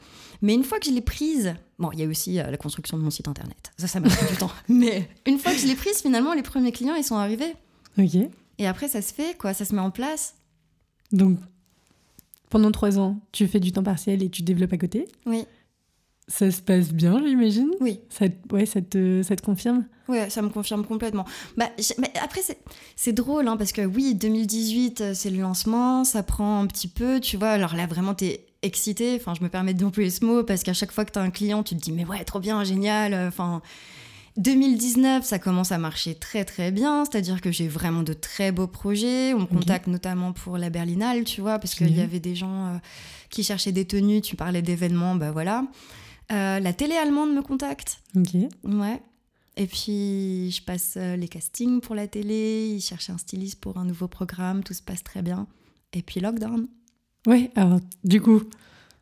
Mais une fois que je l'ai prise, bon, il y a aussi euh, la construction de mon site internet. Ça, ça m'a pris du temps. Mais une fois que je l'ai prise, finalement, les premiers clients, ils sont arrivés. Ok. Et après, ça se fait, quoi, ça se met en place. Donc pendant trois ans, tu fais du temps partiel et tu développes à côté. Oui, Ça se passe bien, j'imagine. oui. Ça, te- ouais, ça te, ça te confirme? Ouais, ça me confirme complètement. Bah, mais après, c'est- drôle, hein, parce que oui, 2018, euh, c'est le lancement, ça prend un petit peu, tu vois. Alors là, vraiment, t'es excité. Enfin, je me permets d'employer ce mot, parce qu'à chaque fois que t'as un client, tu te dis, mais ouais, trop bien, génial. euh, Enfin, 2019, ça commence à marcher très très bien, c'est-à-dire que j'ai vraiment de très beaux projets. On me contacte notamment pour la Berlinale, tu vois, parce qu'il y avait des gens euh, qui cherchaient des tenues, tu parlais d'événements, bah voilà. Euh, la télé allemande me contacte. Ok. Ouais. Et puis, je passe euh, les castings pour la télé, ils cherchent un styliste pour un nouveau programme, tout se passe très bien. Et puis, lockdown. Ouais. Alors du coup,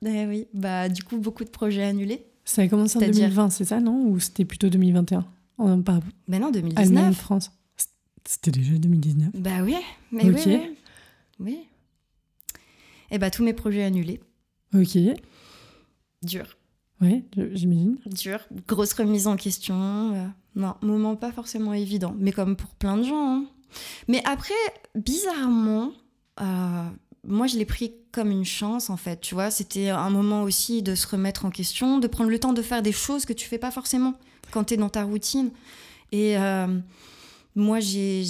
Eh oui, bah du coup, beaucoup de projets annulés. Ça a commencé en C'est-à-dire 2020, c'est ça, non? Ou c'était plutôt 2021 en, Pas Ben non, Allemagne, 2019. France. C'était déjà 2019. Bah oui, mais oui, oui. Oui. Et bah tous mes projets annulés. Ok. Dur, Ouais, j'imagine. dur. Grosse remise en question. euh, non, moment pas forcément évident. Mais comme pour plein de gens. hein. Mais après, bizarrement, euh, moi je l'ai pris comme une chance en fait. Tu vois, c'était un moment aussi de se remettre en question, de prendre le temps de faire des choses que tu fais pas forcément quand tu es dans ta routine. Et euh, moi, j'ai-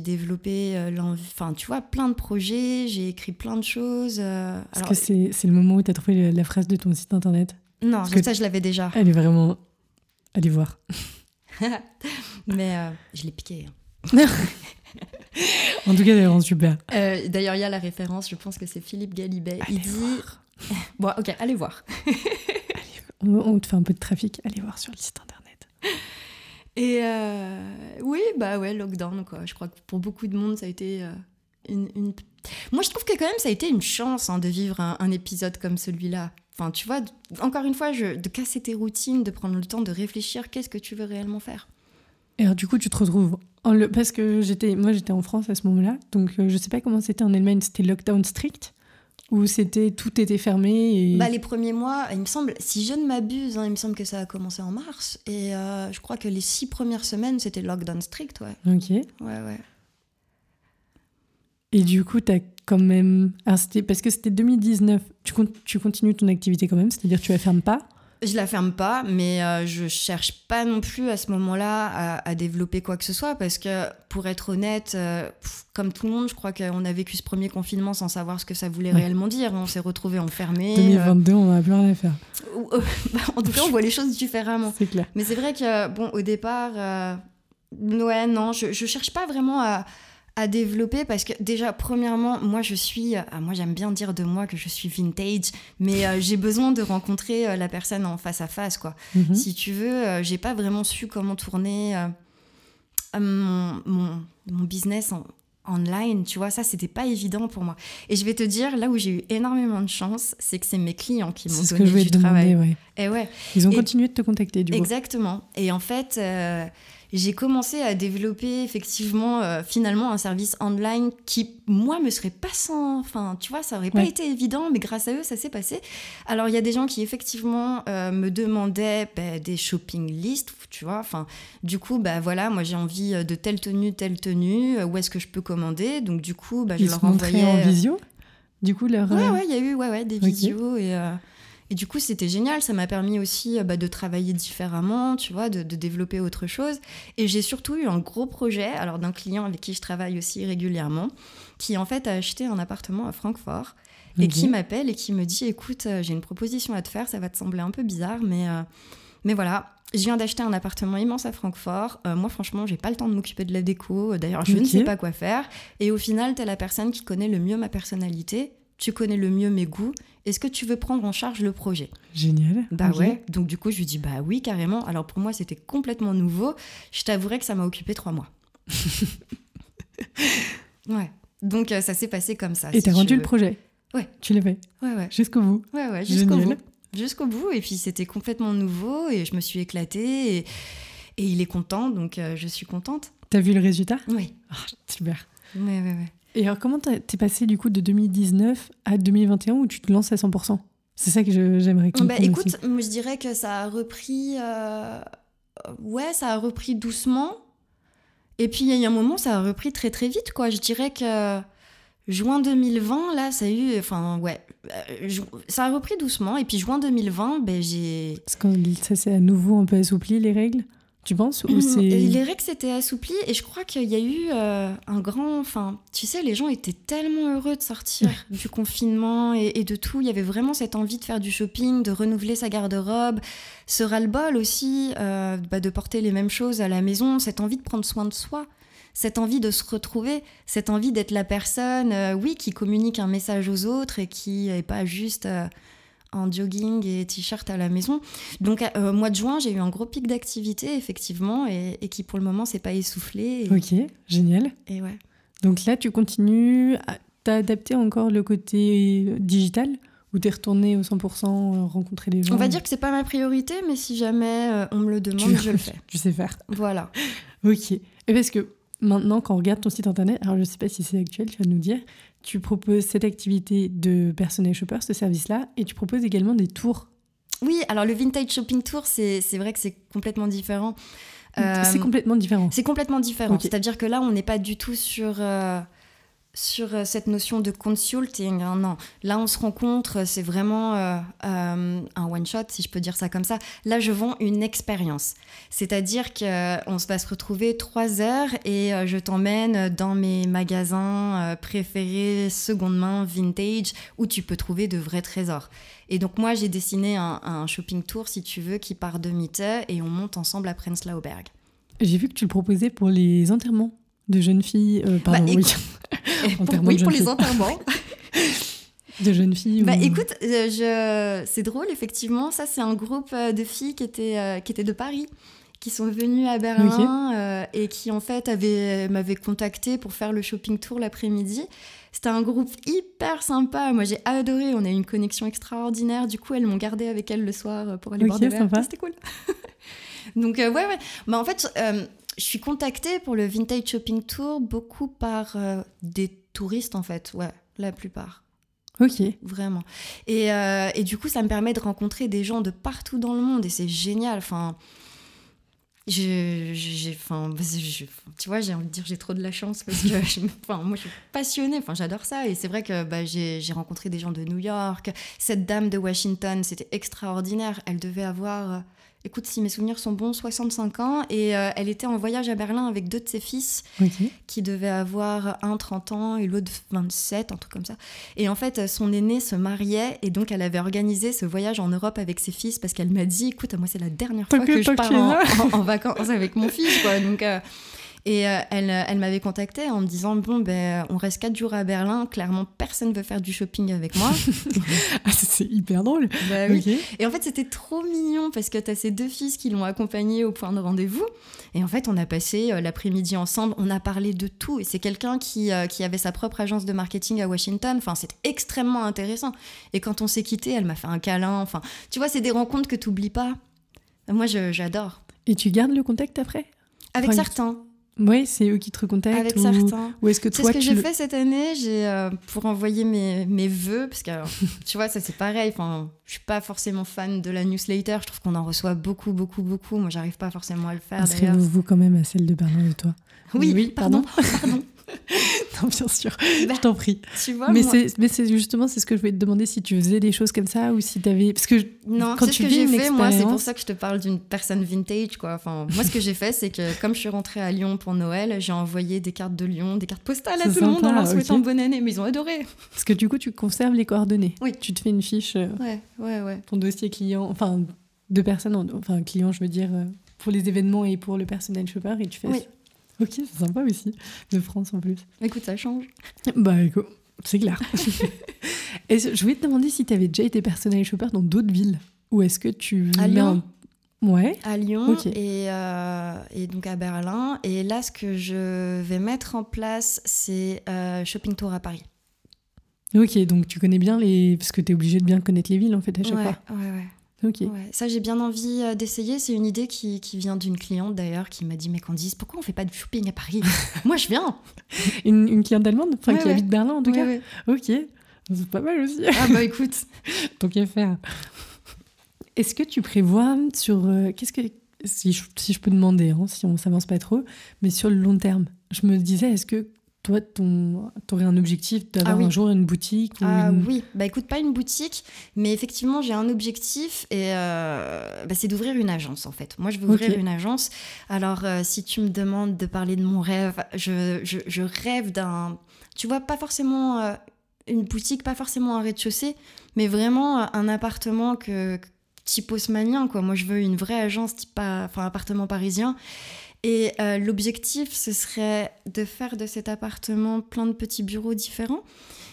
développé, enfin, tu vois, plein de projets, j'ai écrit plein de choses. Est-ce alors, que c'est le moment où tu as trouvé la phrase de ton site internet? Non, parce ça, je l'avais déjà. Elle est vraiment. Allez voir. Mais euh, je l'ai piqué. hein. En tout cas, elle rend super. Euh, D'ailleurs, il y a la référence, je pense que c'est Philippe Galibet. Allez il dit. voir. Bon, ok, allez voir. On, on te fait un peu de trafic. Allez voir sur le site internet. Et euh, oui, bah ouais, lockdown, quoi. Je crois que pour beaucoup de monde, ça a été une, une- Moi, je trouve que quand même, ça a été une chance hein, de vivre un, un épisode comme celui-là. Enfin, tu vois, encore une fois, je, de casser tes routines, de prendre le temps de réfléchir, qu'est-ce que tu veux réellement faire? Et alors, du coup, tu te retrouves. En le... Parce que j'étais, moi, j'étais en France à ce moment-là. Donc, euh, je sais pas comment c'était en Allemagne. C'était lockdown strict Ou c'était tout était fermé et... Bah, les premiers mois, il me semble, si je ne m'abuse, hein, il me semble que ça a commencé en mars. Et euh, je crois que les six premières semaines, c'était lockdown strict, ouais. Ok. Ouais, ouais. Et du coup, tu as quand même. Alors, c'était- parce que c'était 2019. Tu, con- tu continues ton activité quand même, c'est-à-dire tu la fermes pas? Je la ferme pas, mais euh, je cherche pas non plus à ce moment-là à, à développer quoi que ce soit parce que, pour être honnête, euh, pff, comme tout le monde, je crois qu'on a vécu ce premier confinement sans savoir ce que ça voulait Ouais. réellement dire. On s'est retrouvés enfermés. 2022, on n'a plus rien à faire. euh, euh, en tout cas, on voit les choses différemment. C'est clair. Mais c'est vrai que, bon, au départ, euh, ouais, non, je, je cherche pas vraiment à, à développer parce que, déjà, premièrement, moi, je suis, euh, moi, j'aime bien dire de moi que je suis vintage, mais euh, j'ai besoin de rencontrer euh, la personne en face à face, quoi. Mhm. Si tu veux, euh, j'ai pas vraiment su comment tourner mon, mon, mon business en online, tu vois, ça c'était pas évident pour moi. Et je vais te dire, là où j'ai eu énormément de chance, c'est que c'est mes clients qui m'ont ce que donné je voulais du demander, travail. ouais. Et ouais, Ils ont Et- continué de te contacter, du coup. Exactement. Et en fait, j'ai commencé à développer effectivement euh, finalement un service online qui, moi, me serait pas sans... Enfin, tu vois, ça aurait pas Ouais. été évident, mais grâce à eux, ça s'est passé. Alors, il y a des gens qui effectivement euh, me demandaient bah, des shopping lists, tu vois. Enfin, du coup, bah voilà, moi j'ai envie de telle tenue, telle tenue, euh, où est-ce que je peux commander? Donc, du coup, bah, je Ils leur envoyais... en visio Du coup, leur. Ouais, euh, ouais, il y a eu ouais, ouais, des Ok. vidéos et, euh, et du coup, c'était génial. Ça m'a permis aussi euh, bah, de travailler différemment, tu vois, de, de développer autre chose. Et j'ai surtout eu un gros projet, alors d'un client avec qui je travaille aussi régulièrement, qui en fait a acheté un appartement à Francfort et qui m'appelle et qui me dit écoute, euh, j'ai une proposition à te faire, ça va te sembler un peu bizarre, mais, euh, mais voilà. Je viens d'acheter un appartement immense à Francfort. Euh, moi, franchement, j'ai pas le temps de m'occuper de la déco. D'ailleurs, je ne sais pas quoi faire. Et au final, tu es la personne qui connaît le mieux ma personnalité. Tu connais le mieux mes goûts. Est-ce que tu veux prendre en charge le projet? Génial. Bah ouais. Donc, du coup, je lui dis bah oui, carrément. Alors, pour moi, c'était complètement nouveau. Je t'avouerai que ça m'a occupé trois mois. ouais. Donc, euh, ça s'est passé comme ça. Et si t'as rendu le projet? Ouais. Tu l'as fait? Ouais, ouais. jusqu'au bout? Ouais, ouais, jusqu'au bout. Jusqu'au bout. Et puis c'était complètement nouveau et je me suis éclatée et, et il est content, donc euh, je suis contente. T'as vu le résultat? Oui. Ah, Super. Ouais, ouais, ouais. Et alors, comment t'es passé du coup de 2019 à 2021 où tu te lances à 100% C'est ça que j'aimerais comprendre. Bah, écoute, aussi. moi, je dirais que ça a repris. euh, Ouais, ça a repris doucement. Et puis il y a eu un moment, ça a repris très très vite, quoi. Je dirais que juin 2020, là, ça a eu. Enfin, ouais. euh, Ça a repris doucement. Et puis juin 2020, ben, j'ai. Parce que ça s'est à nouveau un peu assoupli les règles, tu penses Ou c'est... Et Les règles s'étaient assouplies et je crois qu'il y a eu euh, un grand. Enfin, tu sais, les gens étaient tellement heureux de sortir du confinement et, et de tout. Il y avait vraiment cette envie de faire du shopping, de renouveler sa garde-robe, ce ras-le-bol aussi, euh, bah, de porter les mêmes choses à la maison, cette envie de prendre soin de soi. Cette envie de se retrouver, cette envie d'être la personne, euh, oui, qui communique un message aux autres et qui n'est pas juste euh, en jogging et t-shirt à la maison. Donc, euh, au mois de juin, j'ai eu un gros pic d'activité, effectivement, et, et qui pour le moment s'est pas essoufflé. Et, Ok, génial. et ouais. Donc là, tu continues, à- t'as adapté encore le côté digital Ou t'es retourné au 100% euh, rencontrer les gens? On va dire que c'est pas ma priorité, mais si jamais euh, on me le demande, je le fais. Tu sais faire. Voilà. Ok. Et parce que maintenant, quand on regarde ton site internet, alors je sais pas si c'est actuel, tu vas nous dire, tu proposes cette activité de personnel shopper, ce service-là, et tu proposes également des tours. Oui, alors le vintage shopping tour, c'est vrai que c'est complètement différent. Euh, C'est complètement différent. C'est complètement différent. C'est-à-dire que là, on n'est pas du tout sur, euh, sur euh, cette notion de consulting. hein, non, là, on se rencontre, c'est vraiment euh, euh, un one-shot, si je peux dire ça comme ça. Là, je vends une expérience. C'est-à-dire qu'on va se retrouver trois heures et euh, je t'emmène dans mes magasins euh, préférés, seconde main, vintage, où tu peux trouver de vrais trésors. Et donc, moi, j'ai dessiné un, un shopping tour, si tu veux, qui part de Mitte et on monte ensemble à Prenzlauer Berg. J'ai vu que tu le proposais pour les enterrements de jeunes filles. euh, pardon, Bah, oui. Et pour- Enterrement oui, pour les filles. enterrements. De jeunes filles. bah ou- écoute, euh, je... c'est drôle, effectivement. Ça, c'est un groupe euh, de filles qui étaient, euh, qui étaient de Paris, qui sont venues à Berlin euh, et qui, en fait, avaient- m'avaient contacté pour faire le shopping tour l'après-midi. C'était un groupe hyper sympa. Moi, j'ai adoré. On a eu une connexion extraordinaire. Du coup, elles m'ont gardé avec elles le soir pour aller Ok, boire des verres. sympa. C'était cool. Donc, euh, ouais, ouais. Bah, en fait, euh, je suis contactée pour le Vintage Shopping Tour beaucoup par euh, des touristes, en fait. Ouais, la plupart. Ok. Vraiment. Et, euh, et du coup, ça me permet de rencontrer des gens de partout dans le monde et c'est génial. Enfin, je- j'ai, enfin, je- je- tu vois, j'ai envie de dire j'ai trop de la chance parce que je, enfin, moi, je suis passionnée. Enfin, j'adore ça. Et c'est vrai que bah, j'ai, j'ai rencontré des gens de New York. Cette dame de Washington, c'était extraordinaire. Elle devait avoir, euh, écoute, si mes souvenirs sont bons, 65 ans. Et euh, elle était en voyage à Berlin avec deux de ses fils qui devait avoir un 30 ans et l'autre 27, un truc comme ça. Et en fait, son aîné se mariait et donc elle avait organisé ce voyage en Europe avec ses fils parce qu'elle m'a dit, écoute, moi c'est la dernière fois que je pars en vacances avec mon fils, quoi. Donc, euh, et euh, elle, elle m'avait contactée en me disant, bon, ben, on reste 4 jours à Berlin, clairement personne veut faire du shopping avec moi. Ah, c'est- hyper drôle. Bah oui. Et en fait, c'était trop mignon parce que tu as ces deux fils qui l'ont accompagné au point de rendez-vous. Et en fait, on a passé euh, l'après-midi ensemble, on a parlé de tout. Et c'est quelqu'un qui, euh, qui avait sa propre agence de marketing à Washington. Enfin, c'est extrêmement intéressant. Et quand on s'est quitté, elle m'a fait un câlin. Enfin, tu vois, c'est des rencontres que tu n'oublies pas. Moi, j'adore. Et tu gardes le contact après? Avec Enfin, certains. Ouais, c'est eux qui te recontactent. Avec ou... certains. Ou est-ce que C'est ce que j'ai le- fait cette année. J'ai euh, pour envoyer mes, mes vœux, parce que alors, tu vois, ça c'est pareil. Enfin, je suis pas forcément fan de la newsletter. Je trouve qu'on en reçoit beaucoup, beaucoup, beaucoup. Moi, j'arrive pas forcément à le faire. Inscrivez-vous quand même à celle de Berlin de toi. Oui, Oui, pardon, pardon. Non, bien sûr. Bah, Je t'en prie. tu vois, mais c'est justement c'est ce que je voulais te demander si tu faisais des choses comme ça ou si tu avais parce que je- non, quand c'est ce tu que j'ai fait. Moi, c'est pour ça que je te parle d'une personne vintage, quoi. Enfin, moi, ce que j'ai fait, c'est que comme je suis rentrée à Lyon pour Noël, j'ai envoyé des cartes de Lyon, des cartes postales à tout le monde en sympa, leur souhaitant ok. bonne année. Mais ils ont adoré. parce que du coup tu conserves les coordonnées. Oui. Tu te fais une fiche euh, Ouais, ouais, ouais. ton dossier client enfin de personnes en- enfin client je veux dire euh, pour les événements et pour le personnel shopper et tu fais Oui. Ok, c'est sympa aussi de France en plus. Écoute, ça change. Bah écoute, c'est clair. et je voulais te demander si tu avais déjà été personnel shopper dans d'autres villes ou est-ce que tu À Lyon. un- Ouais. à Lyon et, euh, et donc à Berlin. Et là, ce que je vais mettre en place, c'est euh, Shopping Tour à Paris. Ok, donc tu connais bien les parce que tu es obligé de bien connaître les villes en fait à chaque ouais, fois. ouais, ouais. Ouais, ça j'ai bien envie euh, d'essayer. C'est une idée qui, qui vient d'une cliente d'ailleurs qui m'a dit mais Candice, pourquoi on fait pas de shopping à Paris? Moi je viens. Une, une cliente allemande, enfin Ouais, qui ouais. habite Berlin en tout cas? Ok, c'est pas mal aussi. Ah bah écoute. Tant qu'à faire. Est-ce que tu prévois sur euh, qu'est-ce que si je, si je peux demander, hein, si on s'avance pas trop, mais sur le long terme, je me disais, est-ce que toi, ton, aurais un objectif d'avoir Ah oui. un jour une boutique ou Ah une- oui, bah écoute, pas une boutique, mais effectivement j'ai un objectif et euh, bah, c'est d'ouvrir une agence en fait. Moi je veux ouvrir une agence. Alors euh, si tu me demandes de parler de mon rêve, je, je- je rêve d'un, tu vois, pas forcément euh, une boutique, pas forcément un rez-de-chaussée, mais vraiment un appartement que type haussmannien quoi. Moi je veux une vraie agence type enfin appartement parisien. Et euh, l'objectif, ce serait de faire de cet appartement plein de petits bureaux différents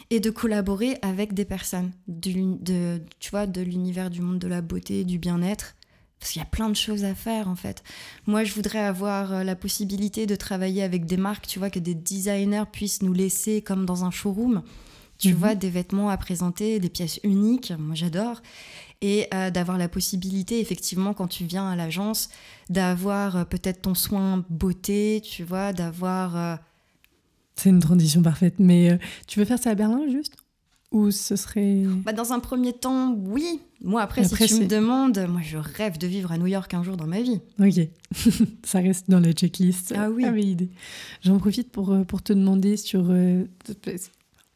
et de collaborer avec des personnes de, tu vois, de l'univers du monde de la beauté, du bien-être. Parce qu'il y a plein de choses à faire en fait. Moi, je voudrais avoir euh, la possibilité de travailler avec des marques, tu vois, que des designers puissent nous laisser comme dans un showroom. tu Mhm. vois, des vêtements à présenter, des pièces uniques, moi j'adore, et euh, d'avoir la possibilité, effectivement, quand tu viens à l'agence, d'avoir euh, peut-être ton soin beauté, tu vois, d'avoir... euh, C'est une transition parfaite. Mais tu veux faire ça à Berlin juste? Ou ce serait. Bah, dans un premier temps, oui. Moi, après, après, si tu me demandes, moi, je rêve de vivre à New York un jour dans ma vie. Ok, ça reste dans la checklist. Ah oui. idée. J'en profite pour, pour te demander sur.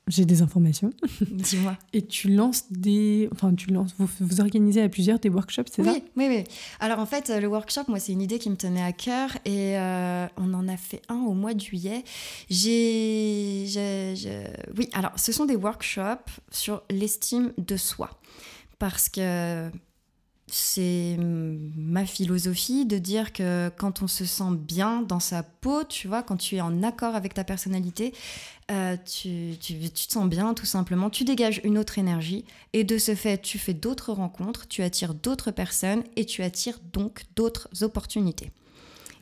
J'ai des informations. Dis-moi. Et tu lances des. Enfin, tu lances. Vous, vous organisez à plusieurs des workshops, c'est Oui, ça? oui, oui. Alors en fait, euh, le workshop, moi, c'est une idée qui me tenait à cœur et euh, on en a fait un au mois de juillet. J'ai- oui, alors ce sont des workshops sur l'estime de soi parce que c'est ma philosophie de dire que quand on se sent bien dans sa peau, tu vois, quand tu es en accord avec ta personnalité, euh, tu, tu, tu te sens bien tout simplement, tu dégages une autre énergie et de ce fait, tu fais d'autres rencontres, tu attires d'autres personnes et tu attires donc d'autres opportunités.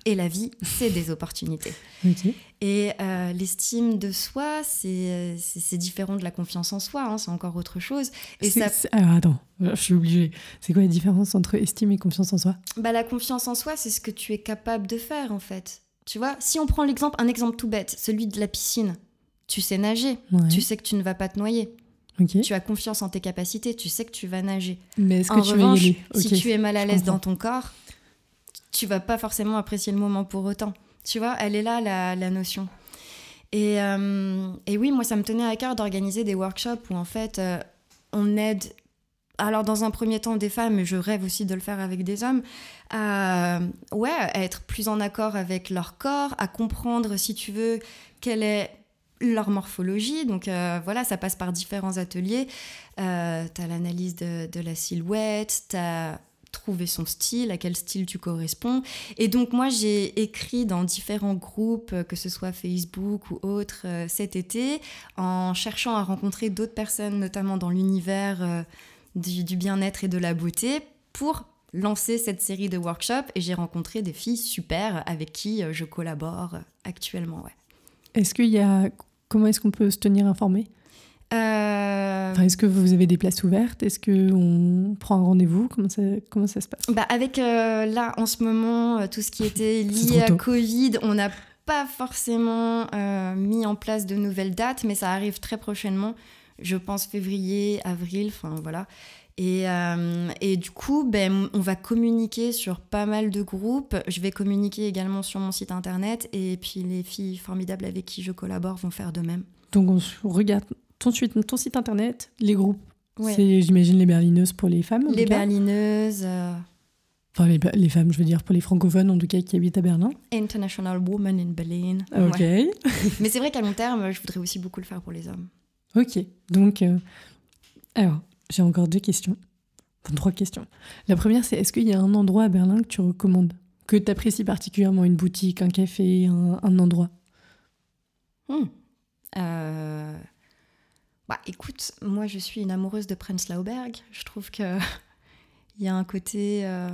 Et la vie, c'est des opportunités. Et euh, l'estime de soi, c'est différent de la confiance en soi, hein, c'est encore autre chose. Et ça, Alors attends, je suis obligée. C'est quoi la différence entre estime et confiance en soi? Bah, la confiance en soi, c'est ce que tu es capable de faire en fait. Tu vois, si on prend l'exemple, un exemple tout bête, celui de la piscine, tu sais nager, Ouais. tu sais que tu ne vas pas te noyer, tu as confiance en tes capacités, tu sais que tu vas nager. Mais est-ce En que tu revanche, vas y aller? Si tu es mal à l'aise dans ton corps, tu vas pas forcément apprécier le moment pour autant. Tu vois, elle est là la, la notion. Et, euh, et oui, moi, ça me tenait à cœur d'organiser des workshops où en fait, euh, on aide. Alors, dans un premier temps, des femmes, mais je rêve aussi de le faire avec des hommes, à, ouais, à être plus en accord avec leur corps, à comprendre, si tu veux, quelle est leur morphologie. Donc euh, voilà, ça passe par différents ateliers. Euh, tu as l'analyse de, de la silhouette, tu as trouvé son style, à quel style tu corresponds. Et donc moi, j'ai écrit dans différents groupes, euh, que ce soit Facebook ou autres, euh, cet été, en cherchant à rencontrer d'autres personnes, notamment dans l'univers euh, du, bien-être et de la beauté, pour lancer cette série de workshops. Et j'ai rencontré des filles super avec qui je collabore actuellement. Ouais. Est-ce qu'il y a. Comment est-ce qu'on peut se tenir informé? Euh, Enfin, Est-ce que vous avez des places ouvertes? Est-ce qu'on prend un rendez-vous? Comment ça, comment ça se passe? Bah avec euh, là en ce moment euh, tout ce qui était lié à. Covid, on n'a pas forcément euh, mis en place de nouvelles dates, mais ça arrive très prochainement. Je pense février, avril, enfin voilà. Et, et du coup, ben, on va communiquer sur pas mal de groupes. Je vais communiquer également sur mon site internet. Et puis les filles formidables avec qui je collabore vont faire de même. Donc on regarde ton, ton site internet, les groupes. Ouais. C'est, j'imagine, les berlineuses pour les femmes. Les berlineuses, euh, Enfin, les, les femmes, je veux dire, pour les francophones, en tout cas, qui habitent à Berlin. International Woman in Berlin. Ok. Ouais. Mais c'est vrai qu'à long terme, je voudrais aussi beaucoup le faire pour les hommes. Ok. Donc, euh, alors, j'ai encore deux questions. Enfin, trois questions. La première, c'est est-ce qu'il y a un endroit à Berlin que tu recommandes? Que tu apprécies particulièrement? Une boutique, un café, un, un endroit? Hmm. Euh, Bah, écoute, moi je suis une amoureuse de Prenzlauer Berg. Je trouve que il y a un côté, euh,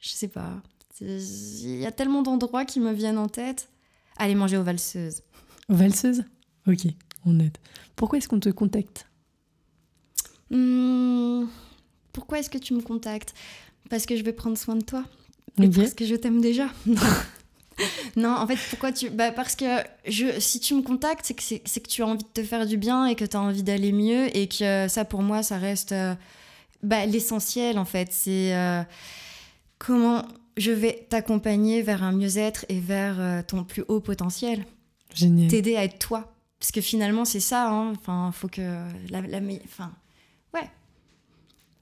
je sais pas, il y a tellement d'endroits qui me viennent en tête. Aller manger aux valseuses. Valseuse Ok, on aide. Pourquoi est-ce qu'on te contacte? Hmm, Pourquoi est-ce que tu me contactes? Parce que je vais prendre soin de toi. Et parce que je t'aime déjà. non, en fait, pourquoi tu. Bah, parce que je, si tu me contactes, c'est que, c'est, que tu as envie de te faire du bien et que tu as envie d'aller mieux. Et que ça, pour moi, ça reste euh, bah, l'essentiel, en fait. C'est euh, comment je vais t'accompagner vers un mieux-être et vers euh, ton plus haut potentiel. Génial. T'aider à être toi. Parce que finalement, c'est ça. hein. Enfin, faut que. La, enfin,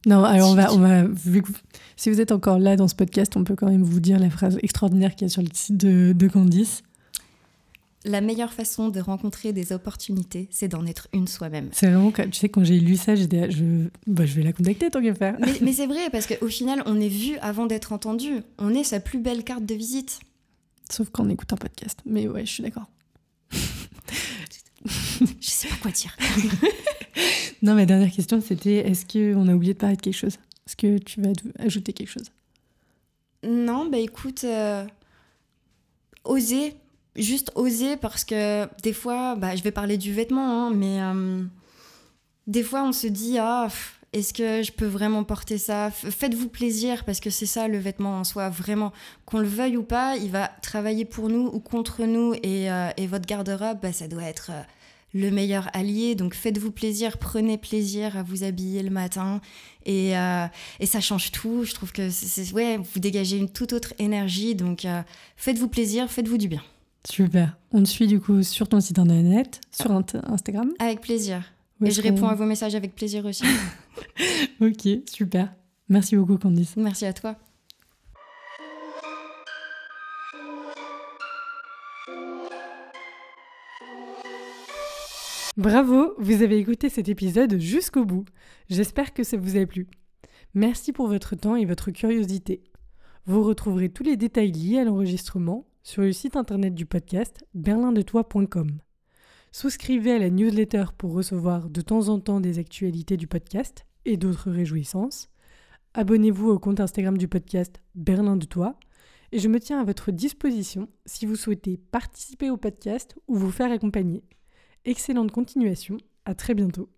Non, alors on va, tu- on va vu que vous- si vous êtes encore là dans ce podcast, on peut quand même vous dire la phrase extraordinaire qu'il y a sur le site de, de Candice. la meilleure façon de rencontrer des opportunités, c'est d'en être une soi-même. C'est vraiment, tu sais, quand j'ai lu ça, j'étais, je, bah, je vais la contacter tant qu'à faire. Mais, mais c'est vrai, parce qu'au final, on est vu avant d'être entendu. On est sa plus belle carte de visite. Sauf quand on écoute un podcast. Mais ouais, je suis d'accord. Je sais pas quoi dire. Non, ma dernière question, c'était est-ce qu'on a oublié de parler de quelque chose? Est-ce que tu vas ajouter quelque chose? Non, bah écoute, euh, oser, juste oser, parce que des fois, bah, je vais parler du vêtement, hein, mais euh, des fois, on se dit, ah, est-ce que je peux vraiment porter ça? Faites-vous plaisir parce que c'est ça le vêtement en soi, vraiment. Qu'on le veuille ou pas, il va travailler pour nous ou contre nous et, euh, votre garde-robe, bah, ça doit être euh, le meilleur allié. Donc faites-vous plaisir, prenez plaisir à vous habiller le matin et, euh, et ça change tout. Je trouve que c'est, ouais, vous dégagez une toute autre énergie. Donc faites-vous plaisir, faites-vous du bien. Super. On te suit du coup sur ton site internet, sur Instagram Avec plaisir. Et je réponds à vos messages avec plaisir aussi. ok, super. Merci beaucoup Candice. Merci à toi. Bravo, vous avez écouté cet épisode jusqu'au bout. J'espère que ça vous a plu. Merci pour votre temps et votre curiosité. Vous retrouverez tous les détails liés à l'enregistrement sur le site internet du podcast berlindetoi.com. Souscrivez à la newsletter pour recevoir de temps en temps des actualités du podcast et d'autres réjouissances. Abonnez-vous au compte Instagram du podcast Berlin de Toi. Et je me tiens à votre disposition si vous souhaitez participer au podcast ou vous faire accompagner. Excellente continuation, à très bientôt.